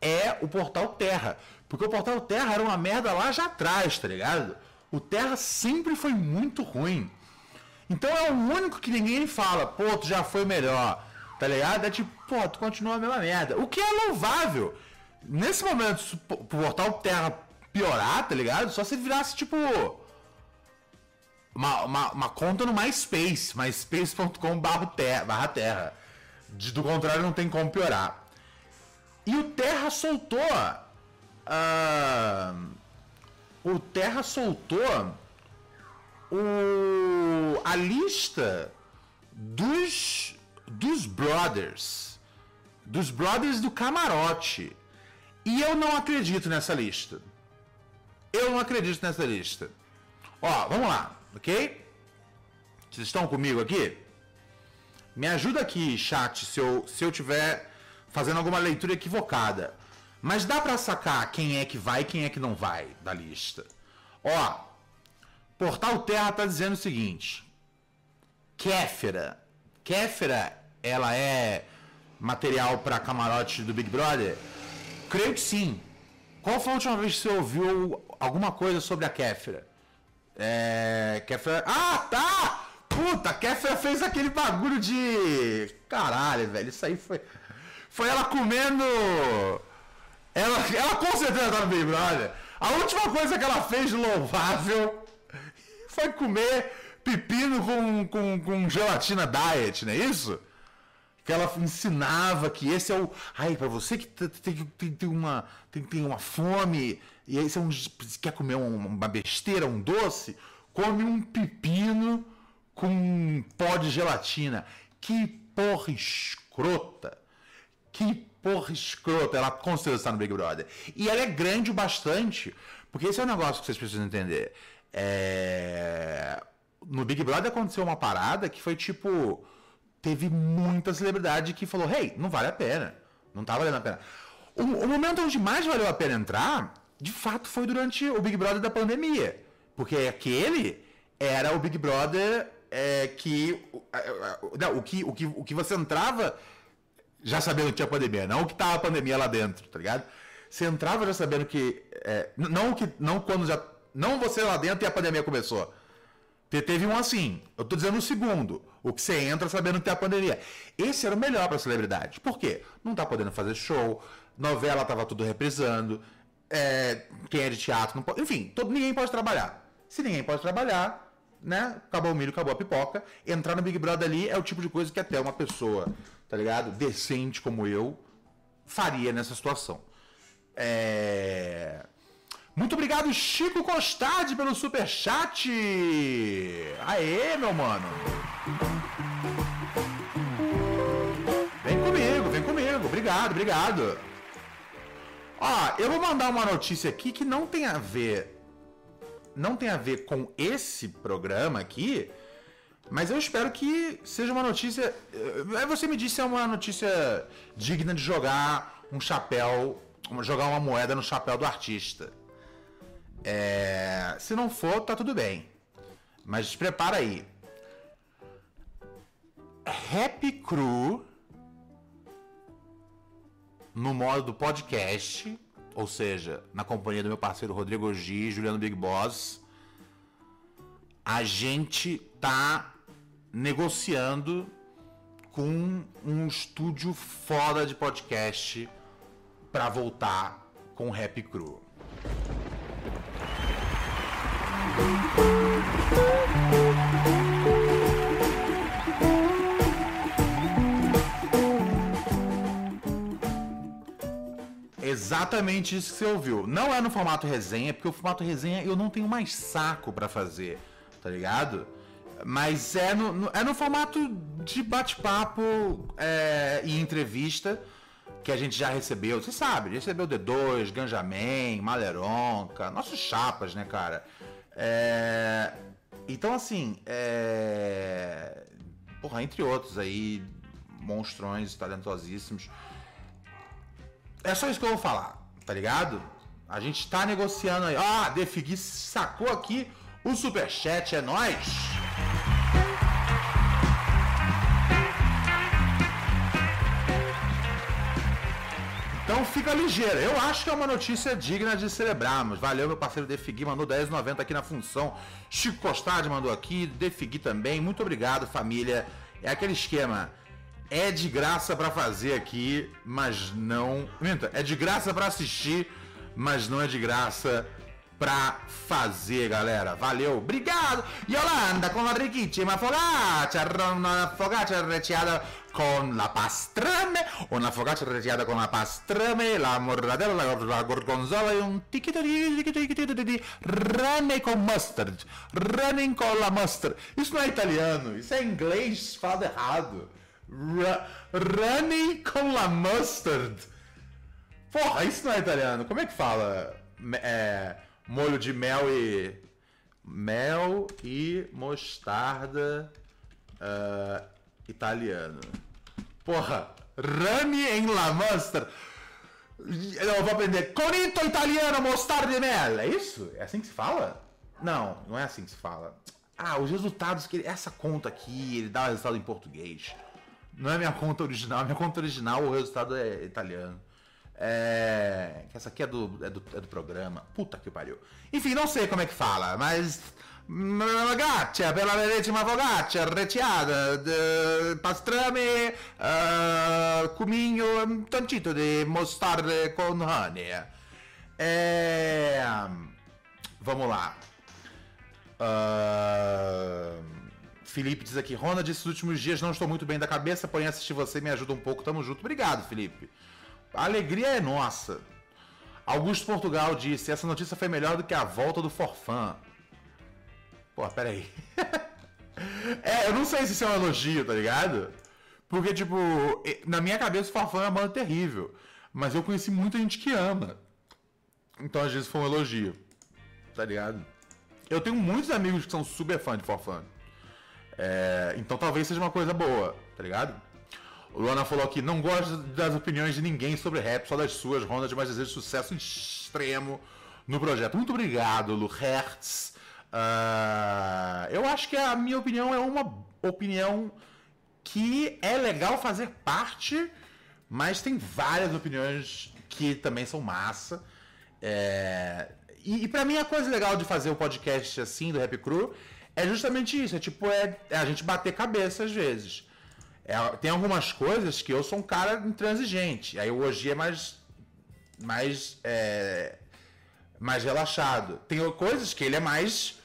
é o Portal Terra. Porque o Portal Terra era uma merda lá já atrás, tá ligado? O Terra sempre foi muito ruim. Então é o único que ninguém fala, pô, tu já foi melhor, tá ligado? É tipo, pô, tu continua a mesma merda. O que é louvável. Nesse momento, se o Portal Terra piorar, tá ligado? Só se virasse, tipo, uma, uma, uma conta no MySpace, myspace.com barra terra, Do contrário, não tem como piorar. E o Terra soltou. ah, o Terra soltou o, a lista dos, dos brothers. Dos brothers do camarote. E eu não acredito nessa lista. Eu não acredito nessa lista. Ó, vamos lá, ok? Vocês estão comigo aqui? Me ajuda aqui, chat, se eu, se eu tiver fazendo alguma leitura equivocada. Mas dá pra sacar quem é que vai e quem é que não vai da lista. Ó, Portal Terra tá dizendo o seguinte: Kéfera. Kéfera, ela é material para camarote do Big Brother? Creio que sim. Qual foi a última vez que você ouviu alguma coisa sobre a Kéfera? É. Kéfera. Ah, tá! Puta, a Kéfera fez aquele bagulho de. Caralho, velho. Isso aí foi. Foi ela comendo. Ela, ela com certeza tá no Big Brother. A última coisa que ela fez louvável foi comer pepino com, com, com gelatina diet, não é isso? Que ela ensinava que esse é o. Ai, pra você que tem, tem, tem, uma, tem, tem uma fome e aí você é um, quer comer um- uma besteira, um doce, come um pepino com um pó de gelatina. Que porra escrota! Que porra escrota. Ela com certeza está no Big Brother. E ela é grande o bastante. Porque esse é um negócio que vocês precisam entender. É... No Big Brother aconteceu uma parada que foi tipo. Teve muita celebridade que falou: hey, não vale a pena. Não tá valendo a pena. O, o momento onde mais valeu a pena entrar, de fato, foi durante o Big Brother da pandemia. Porque aquele era o Big Brother é, que. Não, o que, o, que, o que você entrava já sabendo que tinha pandemia, não que tava a pandemia lá dentro, tá ligado? Você entrava já sabendo que. é, não que. Não quando já. Não você lá dentro e a pandemia começou. Te- Teve um assim, eu tô dizendo o segundo, o que você entra sabendo que tem a pandemia. Esse era o melhor pra celebridade. Por quê? Não tá podendo fazer show, novela tava tudo reprisando, é, quem é de teatro não pode. Enfim, todo, ninguém pode trabalhar. Se ninguém pode trabalhar, né? Acabou o milho, acabou a pipoca. Entrar no Big Brother ali é o tipo de coisa que até uma pessoa, tá ligado? Decente como eu, faria nessa situação. É. Muito obrigado, Chico Costade, pelo superchat! Aê, meu mano! Vem comigo, vem comigo. Obrigado, obrigado. Ó, eu vou mandar uma notícia aqui que não tem a ver. Não tem a ver com esse programa aqui, mas eu espero que seja uma notícia. eh, Você me disse se é uma notícia digna de jogar um chapéu. Jogar uma moeda no chapéu do artista. É, se não for, tá tudo bem. Mas prepara aí. Happy Crew no modo podcast, ou seja, na companhia do meu parceiro Rodrigo G, Juliano Big Boss, a gente tá negociando com um estúdio foda de podcast pra voltar com Happy Crew. Exatamente isso que você ouviu. Não é no formato resenha, porque o formato resenha eu não tenho mais saco pra fazer, tá ligado? Mas é no, no- é no formato de bate-papo é, e entrevista que a gente já recebeu. Você sabe, recebeu D2, Ganjamin, Maleronca, nossos chapas, né, cara? É, então, assim, é, porra, entre outros aí, monstrões talentosíssimos. É só isso que eu vou falar, tá ligado? A gente tá negociando aí. Ah, Defigui sacou aqui o superchat, é nóis! Então fica ligeiro. Eu acho que é uma notícia digna de celebrarmos. Valeu, meu parceiro Defigui, mandou 10,90 aqui na função. Chico Costade mandou aqui, Defigui também. Muito obrigado, família. É aquele esquema. É de graça pra fazer aqui, mas não. Minta, é de graça pra assistir, mas não é de graça pra fazer, galera. Valeu, obrigado! Yolanda con la ricchissima focaccia, una focaccia arreciata con la pastrame, una focaccia arreciata con la pastrame, la mortadella, la, la gorgonzola e ticchito, ticchito di running con mustard. Running con la mustard. Isso não é italiano, isso é inglês falado errado. Ru- running com la mustard. Porra, isso não é italiano. Como é que fala? É, molho de mel e. Mel e mostarda ah, italiano. Porra, rami em la mustard. Eu vou aprender. Conito italiano mostarda e mel. É isso? É assim que se fala? Não, não é assim que se fala. Ah, os resultados que ele, essa conta aqui, ele dá o resultado em português. Não é minha conta original, minha conta original o resultado é italiano. É, essa aqui é do, é, do, é do programa. Puta que pariu. Enfim, não sei como é que fala, mas. Focaccia, per la decima focaccia, recciata, de pastrame, uh, cumino, un toncito di mostarda con honey. É... Vamos lá. Uh... Felipe diz aqui, Ronald, esses últimos dias não estou muito bem da cabeça, porém assistir você me ajuda um pouco, tamo junto. Obrigado, Felipe. A alegria é nossa. Augusto Portugal disse, essa notícia foi melhor do que a volta do Forfã. Pô, peraí. é, eu não sei se isso é um elogio, tá ligado? Porque, tipo, na minha cabeça o Forfã é uma banda terrível. Mas eu conheci muita gente que ama. Então, às vezes, foi um elogio. Tá ligado? Eu tenho muitos amigos que são super fãs de Forfã. É, então talvez seja uma coisa boa, tá ligado? O Luana falou aqui, não gosto das opiniões de ninguém sobre rap, só das suas, Ronald, mas desejo sucesso extremo no projeto. Muito obrigado, Lu Hertz. Uh, eu acho que a minha opinião é uma opinião que é legal fazer parte, mas tem várias opiniões que também são massa. É, e, e para mim a coisa legal de fazer o podcast assim do Rap Crew é justamente isso. É tipo, é, é a gente bater cabeça às vezes. É, tem algumas coisas que eu sou um cara intransigente. Aí hoje é mais. mais. É, mais relaxado. Tem coisas que ele é mais.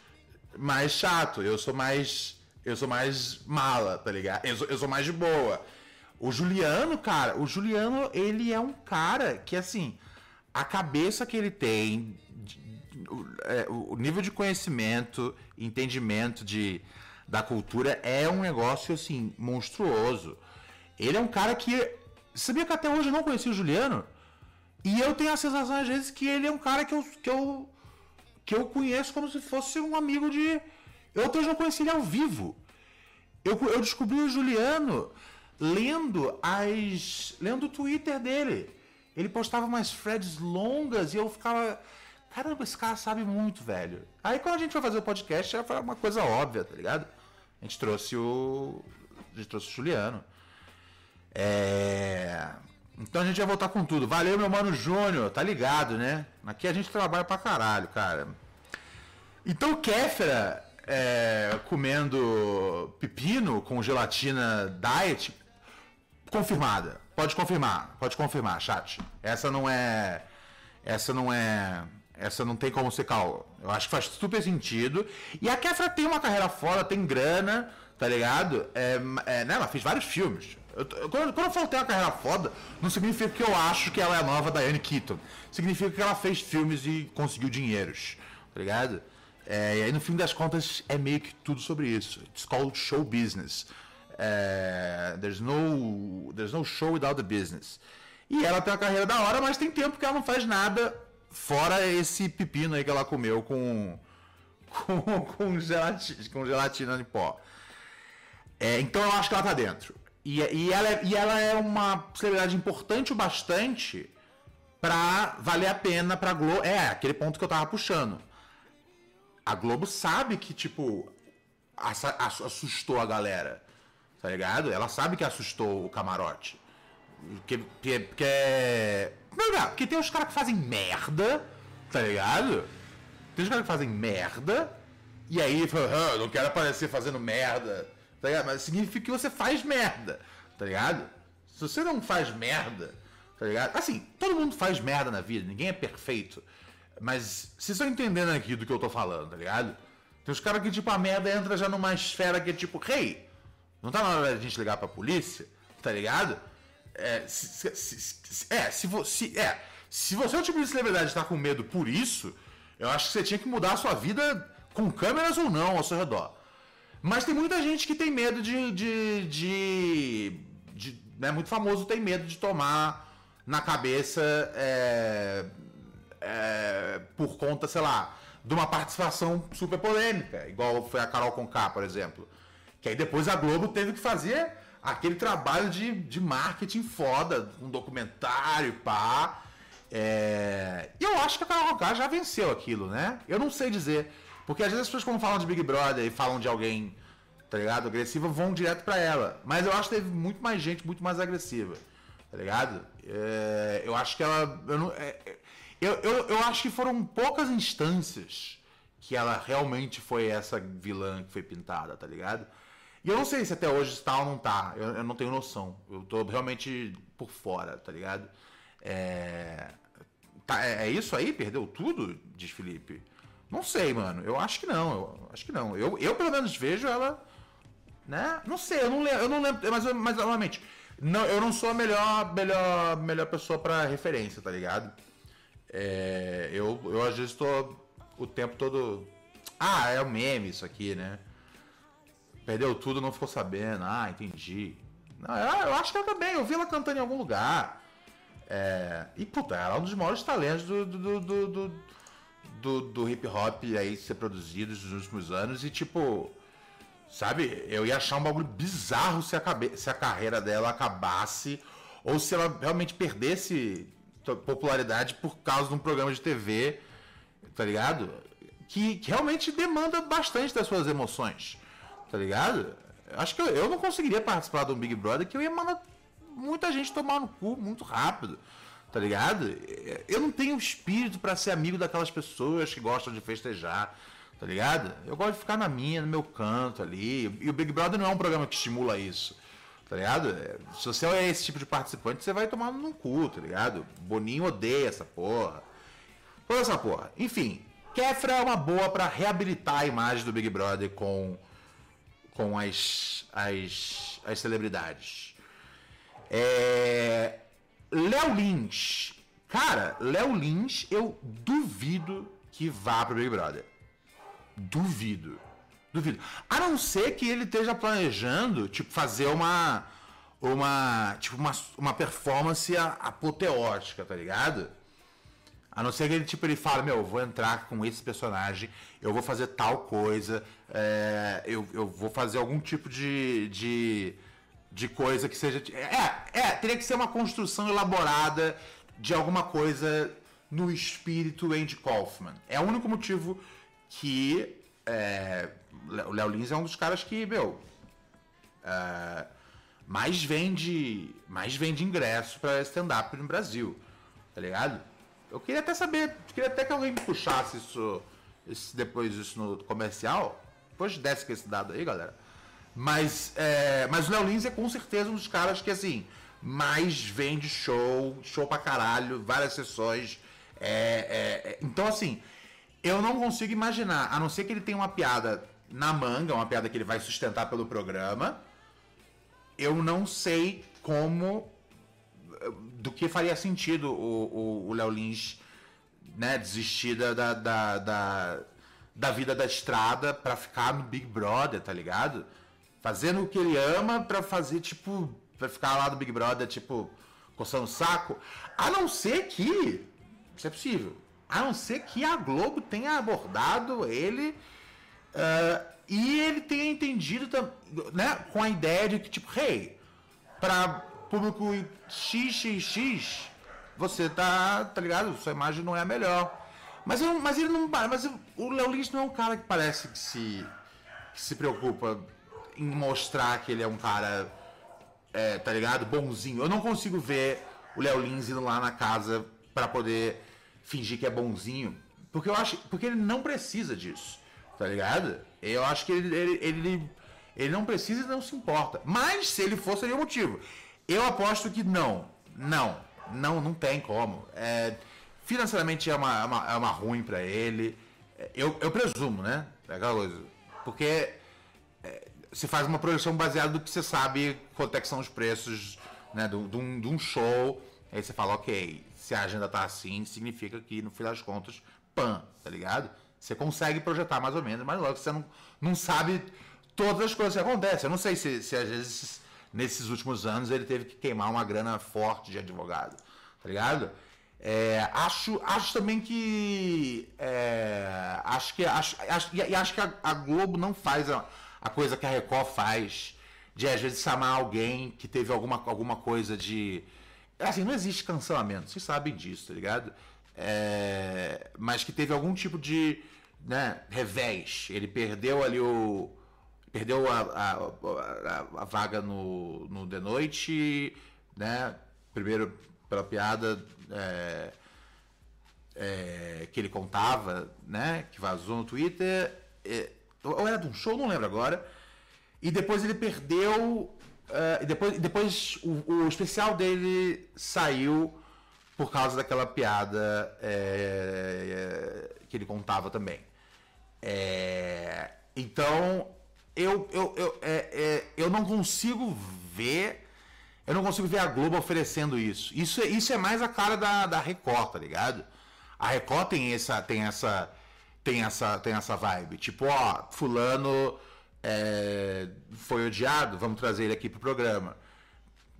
mais chato. Eu sou mais. Eu sou mais mala, tá ligado? Eu sou, eu sou mais de boa. O Juliano, cara, o Juliano, ele é um cara que, assim, a cabeça que ele tem é, o nível de conhecimento, entendimento de, da cultura é um negócio assim monstruoso. Ele é um cara que sabia que até hoje eu não conhecia o Juliano e eu tenho a sensação às vezes que ele é um cara que eu que eu, que eu conheço como se fosse um amigo de eu até hoje não conheci ele ao vivo. Eu, eu descobri o Juliano lendo as lendo o Twitter dele. Ele postava umas threads longas e eu ficava Caramba, esse cara sabe muito, velho. Aí quando a gente foi fazer o podcast, já foi uma coisa óbvia, tá ligado? A gente trouxe o. A gente trouxe o Juliano. É. Então a gente vai voltar com tudo. Valeu, meu mano Júnior, tá ligado, né? Aqui a gente trabalha pra caralho, cara. Então, Kéfera é, comendo pepino com gelatina diet, confirmada. Pode confirmar, pode confirmar, chat. Essa não é. Essa não é essa não tem como ser cal. Eu acho que faz super sentido. E a Kefra tem uma carreira fora, tem grana, tá ligado? É, é, né, ela fez vários filmes. Eu, quando, quando eu falo tem uma carreira foda, não significa que eu acho que ela é a nova Diane Keaton. Significa que ela fez filmes e conseguiu dinheiros, tá ligado? É, e aí no fim das contas é meio que tudo sobre isso. It's called show business. É, there's, no, there's no show without the business. E ela tem uma carreira da hora, mas tem tempo que ela não faz nada Fora esse pepino aí que ela comeu com. com, com, gelatina, com gelatina de pó. É, então eu acho que ela tá dentro. E, e, ela, é, e ela é uma celebridade importante o bastante pra valer a pena pra Globo. É, aquele ponto que eu tava puxando. A Globo sabe que, tipo, assustou a galera. Tá ligado? Ela sabe que assustou o camarote. Porque, porque, porque não, porque tem os caras que fazem merda, tá ligado? Tem os caras que fazem merda, e aí fala, ah, não quero aparecer fazendo merda, tá ligado? Mas significa que você faz merda, tá ligado? Se você não faz merda, tá ligado? Assim, todo mundo faz merda na vida, ninguém é perfeito. Mas vocês estão entendendo aqui do que eu tô falando, tá ligado? Tem os caras que, tipo, a merda entra já numa esfera que é tipo, hey, não tá na hora da gente ligar pra polícia, tá ligado? É, se, se, se, é, se, você, é, se você é o tipo de celebridade está com medo por isso, eu acho que você tinha que mudar a sua vida com câmeras ou não ao seu redor. Mas tem muita gente que tem medo de. de, de, de né, muito famoso tem medo de tomar na cabeça é, é, por conta, sei lá, de uma participação super polêmica, igual foi a Carol Conká, por exemplo. Que aí depois a Globo teve que fazer aquele trabalho de, de marketing foda, um documentário, pá. É... Eu acho que a Carol Conká já venceu aquilo, né? Eu não sei dizer. Porque às vezes as pessoas quando falam de Big Brother e falam de alguém, tá ligado, agressiva, vão direto para ela. Mas eu acho que teve muito mais gente muito mais agressiva. tá ligado? É, eu acho que ela. Eu, não, é, é, eu, eu, eu acho que foram poucas instâncias que ela realmente foi essa vilã que foi pintada, tá ligado? E eu não sei se até hoje está ou não tá. Eu, eu não tenho noção. Eu tô realmente por fora, tá ligado? É, tá, é, é isso aí? Perdeu tudo? Diz Felipe. Não sei, mano. Eu acho que não. Eu acho que não. Eu, eu pelo menos vejo ela. Né? Não sei, eu não lembro. Eu não lembro mas, mas novamente, não, eu não sou a melhor, melhor, melhor pessoa para referência, tá ligado? É, eu, eu às vezes tô o tempo todo. Ah, é um meme isso aqui, né? Perdeu tudo, não ficou sabendo. Ah, entendi. Não, eu, acho que ela também. Eu vi ela cantando em algum lugar. É, e puta, ela é um dos maiores talentos do, do, do, do, do, do hip hop aí ser produzido nos últimos anos. E tipo, sabe, eu ia achar um bagulho bizarro se a, cabe, se a carreira dela acabasse ou se ela realmente perdesse popularidade por causa de um programa de TV, tá ligado? Que, que realmente demanda bastante das suas emoções, tá ligado? Acho que eu, eu, não conseguiria participar de um Big Brother que eu ia mandar muita gente tomar no cu muito rápido, tá ligado? Eu não tenho espírito para ser amigo daquelas pessoas que gostam de festejar, tá ligado? Eu gosto de ficar na minha, no meu canto ali. E o Big Brother não é um programa que estimula isso. Tá ligado? Se você é esse tipo de participante, você vai tomar no cu, tá ligado? Boninho odeia essa porra. Toda essa porra. Enfim, Kefra é uma boa para reabilitar a imagem do Big Brother com, com as, as, as celebridades. É... Léo Lins. Cara, Léo Lins, eu duvido que vá pro Big Brother. Duvido. Duvido. A não ser que ele esteja planejando, tipo, fazer uma. Uma. Tipo, uma, uma performance apoteótica, tá ligado? A não ser que ele, tipo, ele fala, meu, eu vou entrar com esse personagem, eu vou fazer tal coisa, é, eu, eu vou fazer algum tipo de, de, de coisa que seja. É, é, teria que ser uma construção elaborada de alguma coisa no espírito Andy Kaufman. É o único motivo que é, o Léo Lins é um dos caras que, meu, é, mais vende mais vende ingresso para stand-up no Brasil, tá ligado? Eu queria até saber, queria até que alguém me puxasse isso, depois isso no comercial. Depois desce com esse dado aí, galera. Mas, é, mas o Léo Lins é com certeza um dos caras que, assim, mais vende show, show pra caralho, várias sessões. É, é, é então, assim, eu não consigo imaginar, a não ser que ele tenha uma piada na manga, uma piada que ele vai sustentar pelo programa. Eu não sei como. Do que faria sentido o Léo Lins né, desistir da, da, da, da, vida da estrada para ficar no Big Brother, tá ligado? Fazendo o que ele ama para fazer, tipo. Pra ficar lá no Big Brother, tipo, coçando o saco. A não ser que. Isso é possível a não ser que a Globo tenha abordado ele uh, e ele tenha entendido né, com a ideia de que, tipo, hey, para público XXX, você tá, tá ligado? Sua imagem não é a melhor. Mas, eu, mas ele não. Mas o Léo Lins não é um cara que parece que se, que se preocupa em mostrar que ele é um cara, é, tá ligado? Bonzinho. Eu não consigo ver o Léo Lins indo lá na casa para poder fingir que é bonzinho. Porque eu acho. Porque ele não precisa disso. Tá ligado? Eu acho que ele, ele, ele, ele não precisa e não se importa. Mas se ele for, seria o motivo. Eu aposto que não. Não. Não, não tem como. É, financeiramente é uma, é uma, é uma ruim para ele. Eu, eu presumo, né? É aquela coisa. Porque é, se faz uma projeção baseada no que você sabe quanto é que são os preços né, de, de, um, de um show. Aí você fala, ok, se a agenda tá assim, significa que no fim das contas, pan, tá ligado? Você consegue projetar mais ou menos, mas logo você não, não sabe todas as coisas que acontecem. Eu não sei se, se às vezes nesses últimos anos ele teve que queimar uma grana forte de advogado, tá ligado? É, acho, acho também que. É, acho que. Acho, acho, e acho que a, a Globo não faz a, a, coisa que a Record faz, de às vezes chamar alguém que teve alguma, alguma coisa de Assim, não existe cancelamento, vocês sabem disso, tá ligado? É, mas que teve algum tipo de né, revés. Ele perdeu ali o. Perdeu a, a, a, a vaga no, no The Noite, né? primeiro pela piada é, é, que ele contava, né? Que vazou no Twitter. é, ou era de um show, não lembro agora. E depois ele perdeu. é, e depois, depois o, o especial dele saiu por causa daquela piada é, é, que ele contava também. É, então, eu, eu, eu, é, é, eu não consigo ver. Eu não consigo ver a Globo oferecendo isso. Isso, é- isso é mais a cara da, da Record, tá ligado? A Record tem essa, tem essa, tem essa, tem essa vibe. Tipo, ó, fulano é, foi odiado, vamos trazer ele aqui pro programa.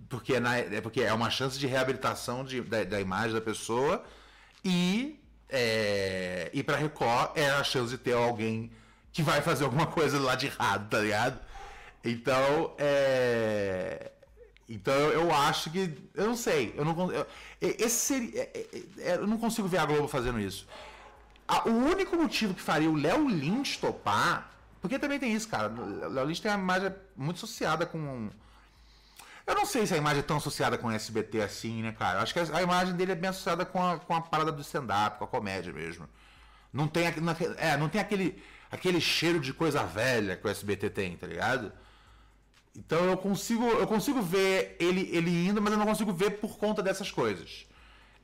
Porque, na, é porque é uma chance de reabilitação de, da, da imagem da pessoa e, é, e pra Record é a chance de ter alguém que vai fazer alguma coisa lá de errado, tá ligado? Então, é. Então eu acho que. Eu não sei. Eu não, eu, esse seria, é- é- é- eu não consigo ver a Globo fazendo isso. O único motivo que faria o Léo Lynch topar. Porque também tem isso, cara. O Léo Lynch tem uma imagem muito associada com. Eu não sei se a imagem é tão associada com o SBT assim, né, cara? Eu acho que a, imagem dele é bem associada com a, com a parada do stand-up, com a comédia mesmo. Não tem, é, não tem aquele, aquele cheiro de coisa velha que o SBT tem, tá ligado? Então eu consigo, eu consigo ver ele, ele indo, mas eu não consigo ver por conta dessas coisas.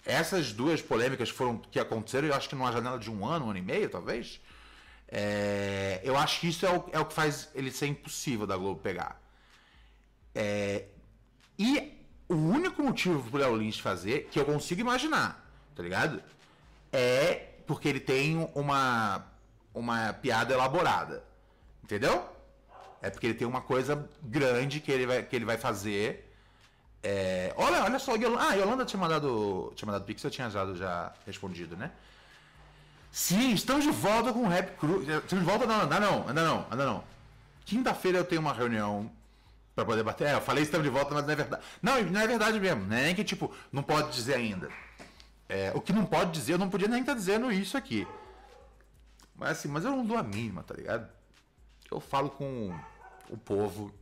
Essas duas polêmicas foram que aconteceram, eu acho que numa janela de um ano, um ano e meio, talvez. é, eu acho que isso é o, é o que faz ele ser impossível da Globo pegar. É, e o único motivo pro Léo Lynch fazer, que eu consigo imaginar, tá ligado? É porque ele tem uma, uma piada elaborada. Entendeu? É porque ele tem uma coisa grande que ele vai, que ele vai fazer. É, olha, olha só, Yolanda, ah, Yolanda tinha mandado, tinha mandado Pix, eu tinha já, já respondido, né? Sim, estamos de volta com o Rap Crew. Estamos de volta? Não, ainda não, ainda não, ainda não. Quinta-feira eu tenho uma reunião pra poder bater. É, eu falei estamos de volta, mas não é verdade. Não, não é verdade mesmo. Não é nem que, tipo, não pode dizer ainda. É, o que não pode dizer, eu não podia nem estar dizendo isso aqui. Mas assim, mas eu não dou a mínima, tá ligado? Eu falo com o povo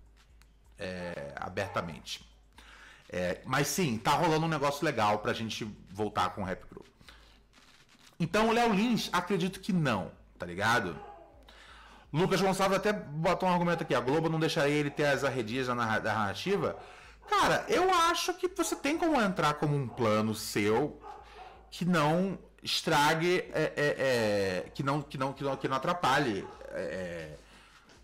é, abertamente. É, mas sim, tá rolando um negócio legal pra gente voltar com o Rap Crew. Então o Léo Lins, acredito que não, tá ligado? Lucas Gonçalves até botou um argumento aqui, a Globo não deixaria ele ter as arredias da narra- da narrativa. Cara, eu acho que você tem como entrar como um plano seu que não estrague, é, é, é, que, não, que, não, que, não, que não atrapalhe é,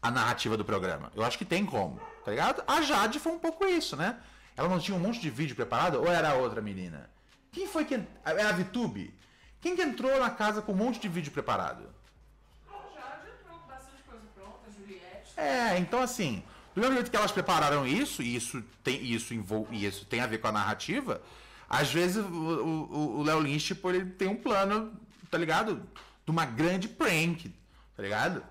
a narrativa do programa. Eu acho que tem como, tá ligado? A Jade foi um pouco isso, né? Ela não tinha um monte de vídeo preparado ou era a outra menina? Quem foi que. Era a Vitube? Quem que entrou na casa com um monte de vídeo preparado? Já entrou com bastante coisa pronta, Juliette. É, então assim, do mesmo jeito que elas prepararam isso, e isso tem, isso envolve, e isso tem a ver com a narrativa, às vezes o- Léo Lynch, tipo, ele tem um plano, tá ligado? De uma grande prank, tá ligado?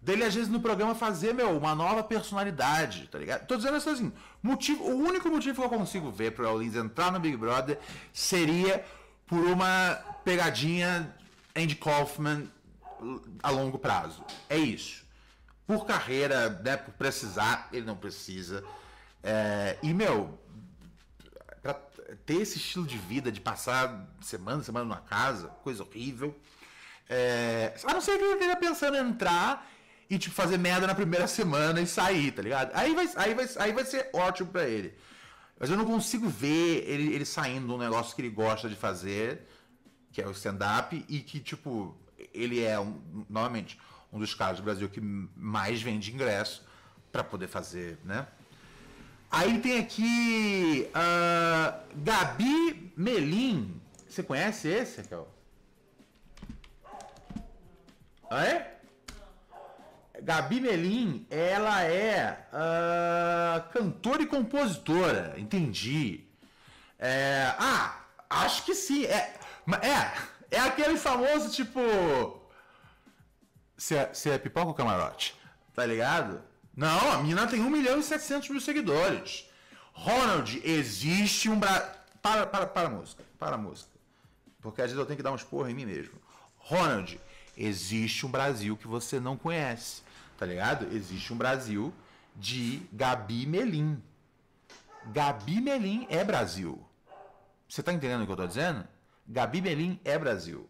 Dele, às vezes, no programa fazer, meu, uma nova personalidade, tá ligado? Tô dizendo assim, motivo, o único motivo que eu consigo ver pro Léo Lynch entrar no Big Brother seria por uma pegadinha Andy Kaufman a longo prazo. É isso. Por carreira, né, por precisar, ele não precisa. É, e, meu, ter esse estilo de vida, de passar semana, semana numa casa, coisa horrível. É, a não ser que ele esteja pensando em entrar e, tipo, fazer merda na primeira semana e sair, tá ligado? Aí vai, aí vai, aí vai ser ótimo pra ele. Mas eu não consigo ver ele, ele saindo de um negócio que ele gosta de fazer, que é o stand-up, e que, tipo, ele é, um, novamente, um dos caras do Brasil que mais vende ingresso pra poder fazer, né? Aí tem aqui ah, Gabi Melim. Você conhece esse, Raquel? Ah, é? Gabi Melim, ela é ah, cantora e compositora, entendi. É, ah, acho que sim. É, é, é aquele famoso tipo. Você é, é pipoca ou camarote? Tá ligado? Não, a mina tem 1 milhão e 700 mil seguidores. Ronald, existe um Bra... Para, para, para a música. Para a música. Porque às vezes eu tenho que dar uns porra em mim mesmo. Ronald, existe um Brasil que você não conhece. Tá ligado? Existe um Brasil de Gabi Melim. Gabi Melim é Brasil. Você tá entendendo o que eu tô dizendo? Gabi Melim é Brasil.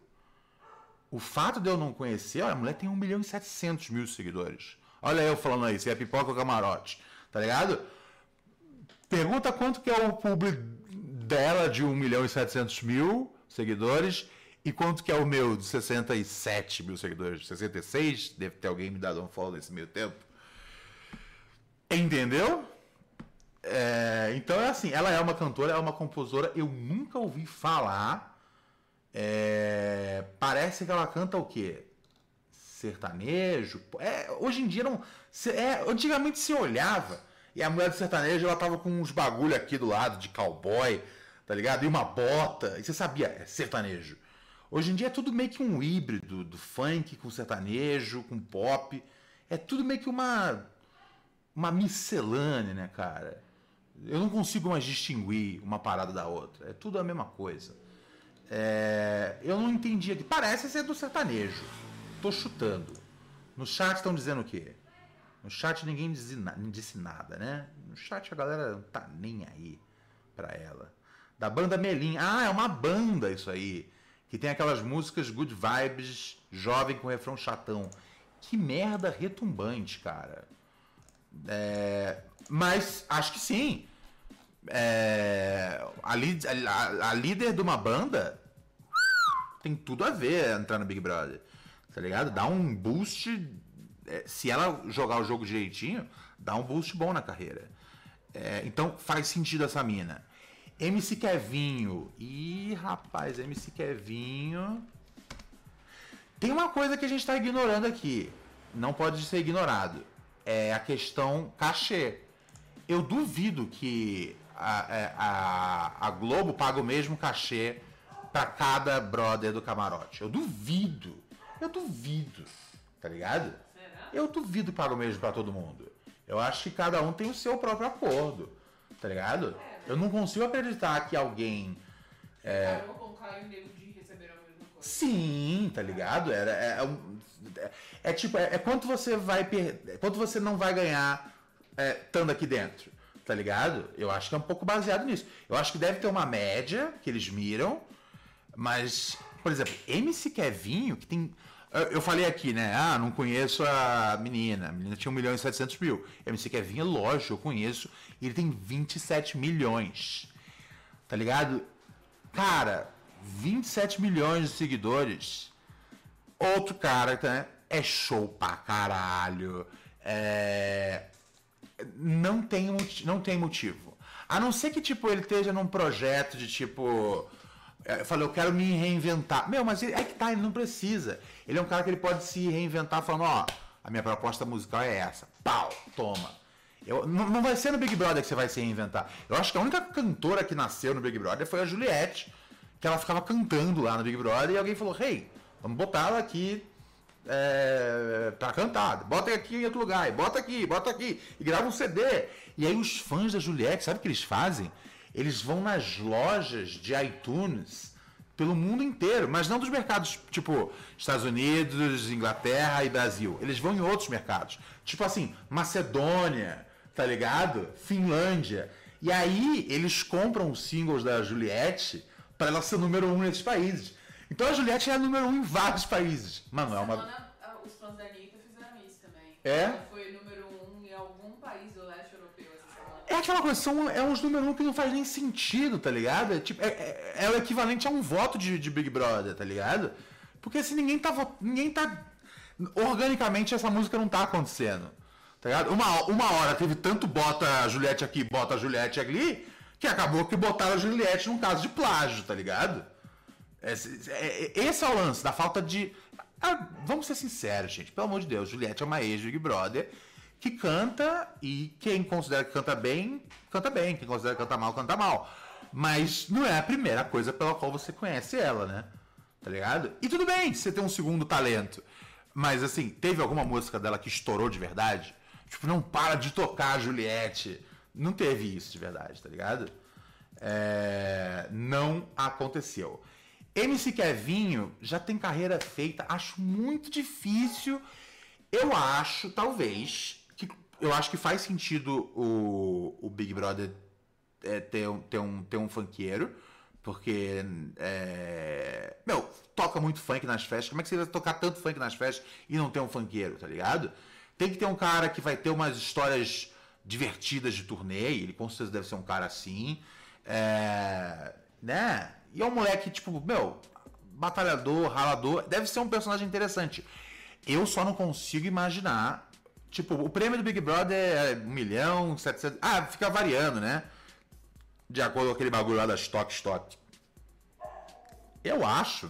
O fato de eu não conhecer, olha, a mulher tem 1 milhão e 700 mil seguidores. Olha eu falando aí, se é pipoca ou camarote, tá ligado? Pergunta quanto que é o público dela de 1 milhão e 700 mil seguidores e quanto que é o meu de 67 mil seguidores, 66, deve ter alguém me dado um follow nesse meio tempo. Entendeu? É, então é assim, ela é uma cantora, é uma compositora, eu nunca ouvi falar. É, parece que ela canta o quê? Sertanejo? É, hoje em dia não. é, antigamente se olhava e a mulher do sertanejo ela tava com uns bagulho aqui do lado de cowboy, tá ligado? E uma bota. E você sabia, é sertanejo. Hoje em dia é tudo meio que um híbrido do funk com sertanejo, com pop. É tudo meio que uma uma miscelânea, né, cara? Eu não consigo mais distinguir uma parada da outra. É tudo a mesma coisa. É, eu não entendi aqui. Parece ser do sertanejo. Tô chutando. No chat estão dizendo o quê? No chat ninguém disse, na- disse nada, né? No chat a galera não tá nem aí pra ela. Da banda Melim. Ah, é uma banda isso aí. Que tem aquelas músicas good vibes, jovem com refrão chatão. Que merda retumbante, cara. É, mas acho que sim. É, a, a- a líder de uma banda tem tudo a ver entrar no Big Brother. Tá ligado? Dá um boost. é, se ela jogar o jogo direitinho, dá um boost bom na carreira. É, então faz sentido essa mina. MC Kevinho. Ih, rapaz, MC Kevinho. Tem uma coisa que a gente tá ignorando aqui. Não pode ser ignorado. É a questão cachê. Eu duvido que a, é, a, a Globo paga o mesmo cachê pra cada brother do camarote. Eu duvido. Eu duvido. Tá ligado? Eu duvido que paga o mesmo pra todo mundo. Eu acho que cada um tem o seu próprio acordo. Tá ligado? Eu não consigo acreditar que alguém. Carol com Caio e Nego de receberam a mesma coisa. Sim, tá ligado? Era, é, é, é- é tipo, é, é quanto você vai perder. Quanto você não vai ganhar é, estando aqui dentro. Tá ligado? Eu acho que é um pouco baseado nisso. Eu acho que deve ter uma média que eles miram, mas, por exemplo, MC Kevinho, que tem. Eu- falei aqui, né? Ah, não conheço a menina. A menina tinha 1 milhão e 700 mil. MC Kevinho, lógico, eu conheço. E ele tem 27 milhões. Tá ligado? Cara, 27 milhões de seguidores. Outro cara, né? É show pra caralho. É... Não, tem, não tem motivo. A não ser que, tipo, ele esteja num projeto de tipo. é, Eu falei, eu quero me reinventar. Meu, mas é que tá, ele não precisa. Ele é um cara que ele pode se reinventar falando, ó, a minha proposta musical é essa. Pau, toma. Eu, não, não vai ser no Big Brother que você vai se reinventar. Eu acho que a única cantora que nasceu no Big Brother foi a Juliette, que ela ficava cantando lá no Big Brother e alguém falou, hey, vamos botar ela aqui é, pra cantar. Bota aqui em outro lugar, e bota aqui, bota aqui, e grava um CD. E aí os fãs da Juliette, sabe o que eles fazem? Eles vão nas lojas de iTunes pelo mundo inteiro, mas não dos mercados tipo Estados Unidos, Inglaterra e Brasil. Eles vão em outros mercados, tipo assim, Macedônia, tá ligado? Finlândia. E aí eles compram os singles da Juliette para ela ser número um nesses países. Então a Juliette é a número um em vários países. Mano, é uma. Semana, ah, os fãs da Anitta fizeram isso também. É? Ela foi número É aquela coisa, são, é uns números um que não faz nem sentido, tá ligado? É, tipo, é, é- é o equivalente a um voto de, de Big Brother, tá ligado? Porque assim, ninguém tá. Ninguém tá. Organicamente essa música não tá acontecendo. Tá ligado? Uma, uma hora teve tanto bota a Juliette aqui, bota a Juliette ali, que acabou que botaram a Juliette num caso de plágio, tá ligado? Esse, é- é- esse é o lance, da falta de. Ah, vamos ser sinceros, gente. Pelo amor de Deus, Juliette é uma ex-Big Brother que canta e quem considera que canta bem, canta bem. Quem considera que canta mal, canta mal. Mas não é a primeira coisa pela qual você conhece ela, né? Tá ligado? E tudo bem, você tem um segundo talento. Mas assim, teve alguma música dela que estourou de verdade? Tipo, não para de tocar Juliette. Não teve isso de verdade, tá ligado? É, não aconteceu. MC Kevinho já tem carreira feita, acho muito difícil. Eu acho, talvez, eu acho que faz sentido o, o Big Brother é, ter, um- ter, um, ter um funkeiro, Porque, é, meu, toca muito funk nas festas. Como é que você vai tocar tanto funk nas festas e não ter um funkeiro, tá ligado? Tem que ter um cara que vai ter umas histórias divertidas de turnê. Ele com certeza deve ser um cara assim. É, né? E é um moleque, tipo, meu, batalhador, ralador. Deve ser um personagem interessante. Eu só não consigo imaginar. Tipo, o prêmio do Big Brother é 1 milhão, 700. Ah, fica variando, né? De acordo com aquele bagulho lá da Stock Stock. Eu acho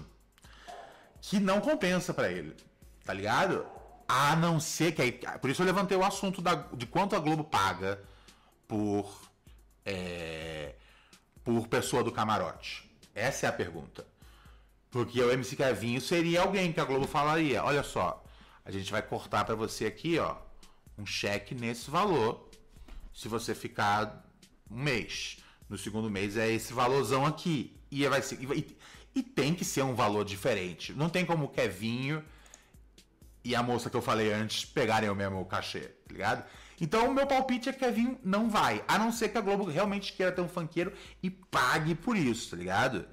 que não compensa pra ele. Tá ligado? A não ser que aí. Por isso eu levantei o assunto da, de quanto a Globo paga por. é, por pessoa do camarote. Essa é a pergunta. Porque o MC Kevinho seria alguém que a Globo falaria: olha só, a gente vai cortar pra você aqui, ó, um cheque nesse valor. Se você ficar um mês. No segundo mês é esse valorzão aqui. E vai ser. E, e tem que ser um valor diferente. Não tem como o Kevinho e a moça que eu falei antes pegarem o mesmo cachê, tá ligado? Então o meu palpite é que Kevin não vai, a não ser que a Globo realmente queira ter um funkeiro e pague por isso, tá ligado?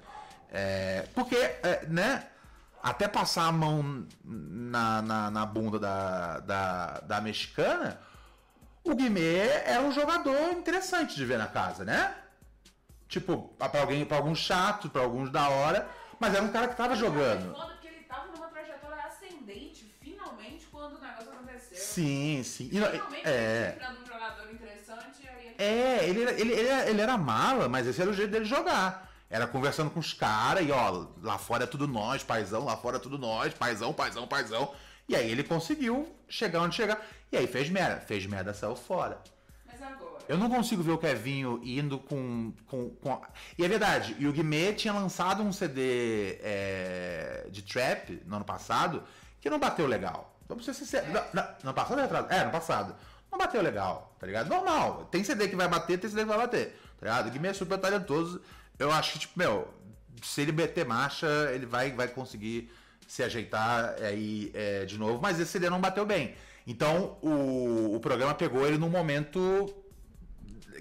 É, porque, é, né, até passar a mão na, na, na bunda da, da, da mexicana, o Guimê é um jogador interessante de ver na casa, né? Tipo, pra alguém, pra alguns chato, pra alguns da hora, mas era um cara que tava jogando. É ele tava numa trajetória ascendente, finalmente, quando o negócio aconteceu. Sim, sim. E Finalmente é. ele um jogador interessante ele... É, ele, era- ele, ele, era- ele era mala, mas esse era o jeito dele jogar. Era conversando com os caras e ó, lá fora é tudo nós, paizão, lá fora é tudo nós, paizão, paizão, paizão. E aí ele conseguiu chegar onde chegar. E aí fez merda. Fez merda, saiu fora. Mas agora... Eu não consigo ver o Kevinho indo com. com, com a- E é verdade, e o Guimê tinha lançado um CD é, de trap no ano passado que não bateu legal. Vamos ser sinceros. Não, não, no passado ou retrasado? É, no passado. Não bateu legal, tá ligado? Normal. Tem CD que vai bater, tem CD que vai bater, tá ligado? O Guimê é super talentoso. Eu acho que, tipo, meu, se ele meter marcha, ele vai, vai conseguir se ajeitar aí é, de novo. Mas esse CD não bateu bem. Então o, o programa pegou ele num momento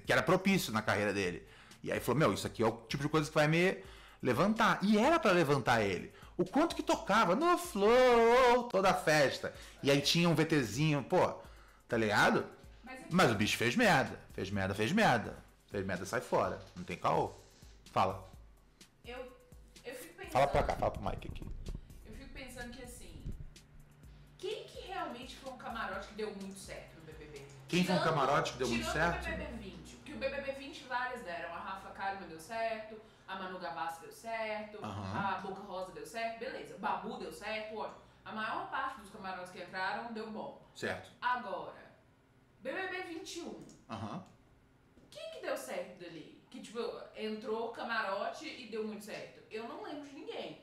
que era propício na carreira dele. E aí falou: Meu, isso aqui é o tipo de coisa que vai me levantar. E era pra levantar ele. O quanto que tocava no flow, toda a festa. E aí tinha um VTzinho, pô, tá ligado? Mas é- Mas o bicho fez merda. Fez merda, fez merda. Fez merda, sai fora. Não tem caô. Fala. Eu, eu fico pensando... Fala pra cá, fala pro Mike aqui. Eu fico pensando que assim. Quem que realmente foi um camarote que deu muito certo no BBB? Quem foi um camarote que deu muito certo? Tirando o BBB 20. Porque o BBB 20 várias deram. A Rafa Kalimann deu certo, a Manu Gavassi deu certo, Aham. a Boca Rosa deu certo, beleza. O Babu deu certo, ótimo. A maior parte dos camarotes que entraram deu bom. Certo. Agora, BBB 21. Aham. Quem que deu certo dali? Que, tipo, entrou camarote e deu muito certo? Eu não lembro de ninguém.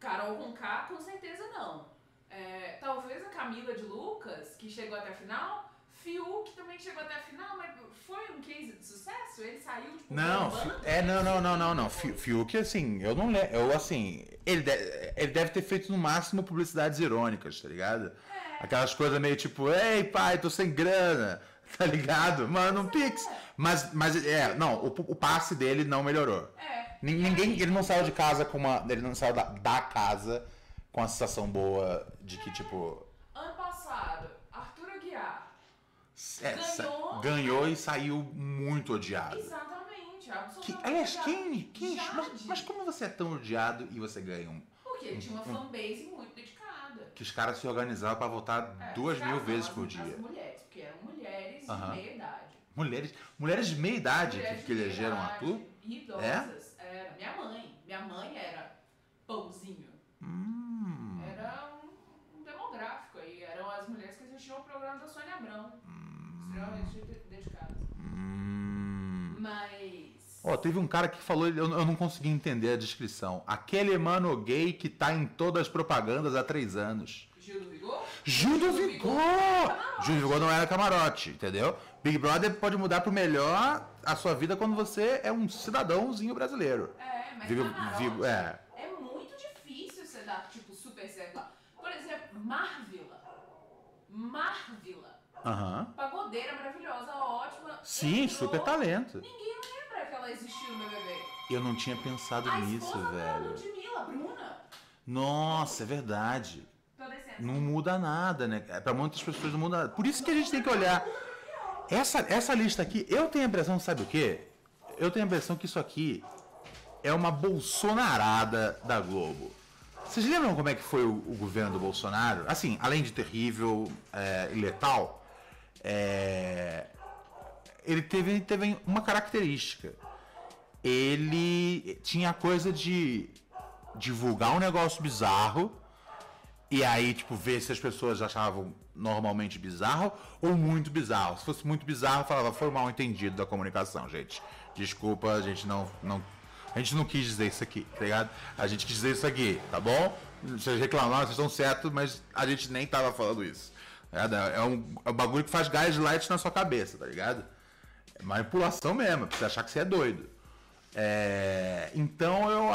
Carol com K, com certeza não. É, talvez a Camila de Lucas, que chegou até a final. Fiuk também chegou até a final, mas foi um case de sucesso? Ele saiu, tipo, Não, bombando? É, não, não, não, não, não. Fi- Fiuk, assim, eu não lembro. Eu, assim, ele, de- ele deve ter feito no máximo publicidades irônicas, tá ligado? Aquelas coisas meio tipo, ei, pai, tô sem grana, tá ligado? Manda um pix. Mas, mas, é, não, o, o passe dele não melhorou. É. Nin- Ninguém, ele não saiu de casa com uma. Ele não saiu da, da casa com a sensação boa de que, tipo. Ano passado, Arthur Aguiar. é, Ganhou. ganhou e saiu muito odiado. Exatamente, Que, absolutamente. aliás, odiado. quem. quem mas, mas como você é tão odiado e você ganha um. Porque ele tinha uma fanbase muito dedicada. Que os caras se organizaram pra votar É, duas mil vezes por dia. As mulheres, porque eram mulheres de meia idade. Mulheres, mulheres de meia idade Mulheres que, que elegeram idade, Arthur? Idosas. Era. Minha mãe. Minha mãe era pãozinho. Hum. Era um, um demográfico aí. Eram as mulheres que assistiam o programa da Sônia Abrão. Extremamente de- dedicadas. Hum. Mas. Ó, teve um cara que falou, eu, eu não consegui entender a descrição. Aquele mano gay que tá em todas as propagandas há três anos. Gil do Vigor? Gil do Vigor! Não era camarote, entendeu? Big Brother pode mudar pro melhor a sua vida quando você é um cidadãozinho brasileiro. É, mas Vigo- camarote Vigo- é. é muito difícil você dar, tipo, super certo lá. Por exemplo, Marvila. Marvila. Aham. Pagodeira maravilhosa, ótima. Sim, entrou, super talento. Ninguém lembra que ela existiu no BBB. Eu não tinha pensado A nisso, velho. Ludmilla, Bruna. Nossa, é verdade. Não muda nada, né? Pra muitas pessoas não muda nada. Por isso que a gente tem que olhar. Essa, essa lista aqui, eu tenho a impressão, sabe o quê? Eu tenho a impressão que isso aqui é uma bolsonarada da Globo. Vocês lembram como é que foi o, o governo do Bolsonaro? Assim, além de terrível é, e letal, é, ele teve, teve uma característica. Ele tinha a coisa de divulgar um negócio bizarro e aí, tipo, ver se as pessoas achavam normalmente bizarro ou muito bizarro. Se fosse muito bizarro, falava, foi mal entendido da comunicação, gente. Desculpa, a gente não, não. A gente não quis dizer isso aqui, tá ligado? A gente quis dizer isso aqui, tá bom? Vocês reclamaram, vocês estão certos, mas a gente nem tava falando isso. tá ligado? É um, é um bagulho que faz gaslight na sua cabeça, tá ligado? É manipulação mesmo, pra você achar que você é doido. É, então eu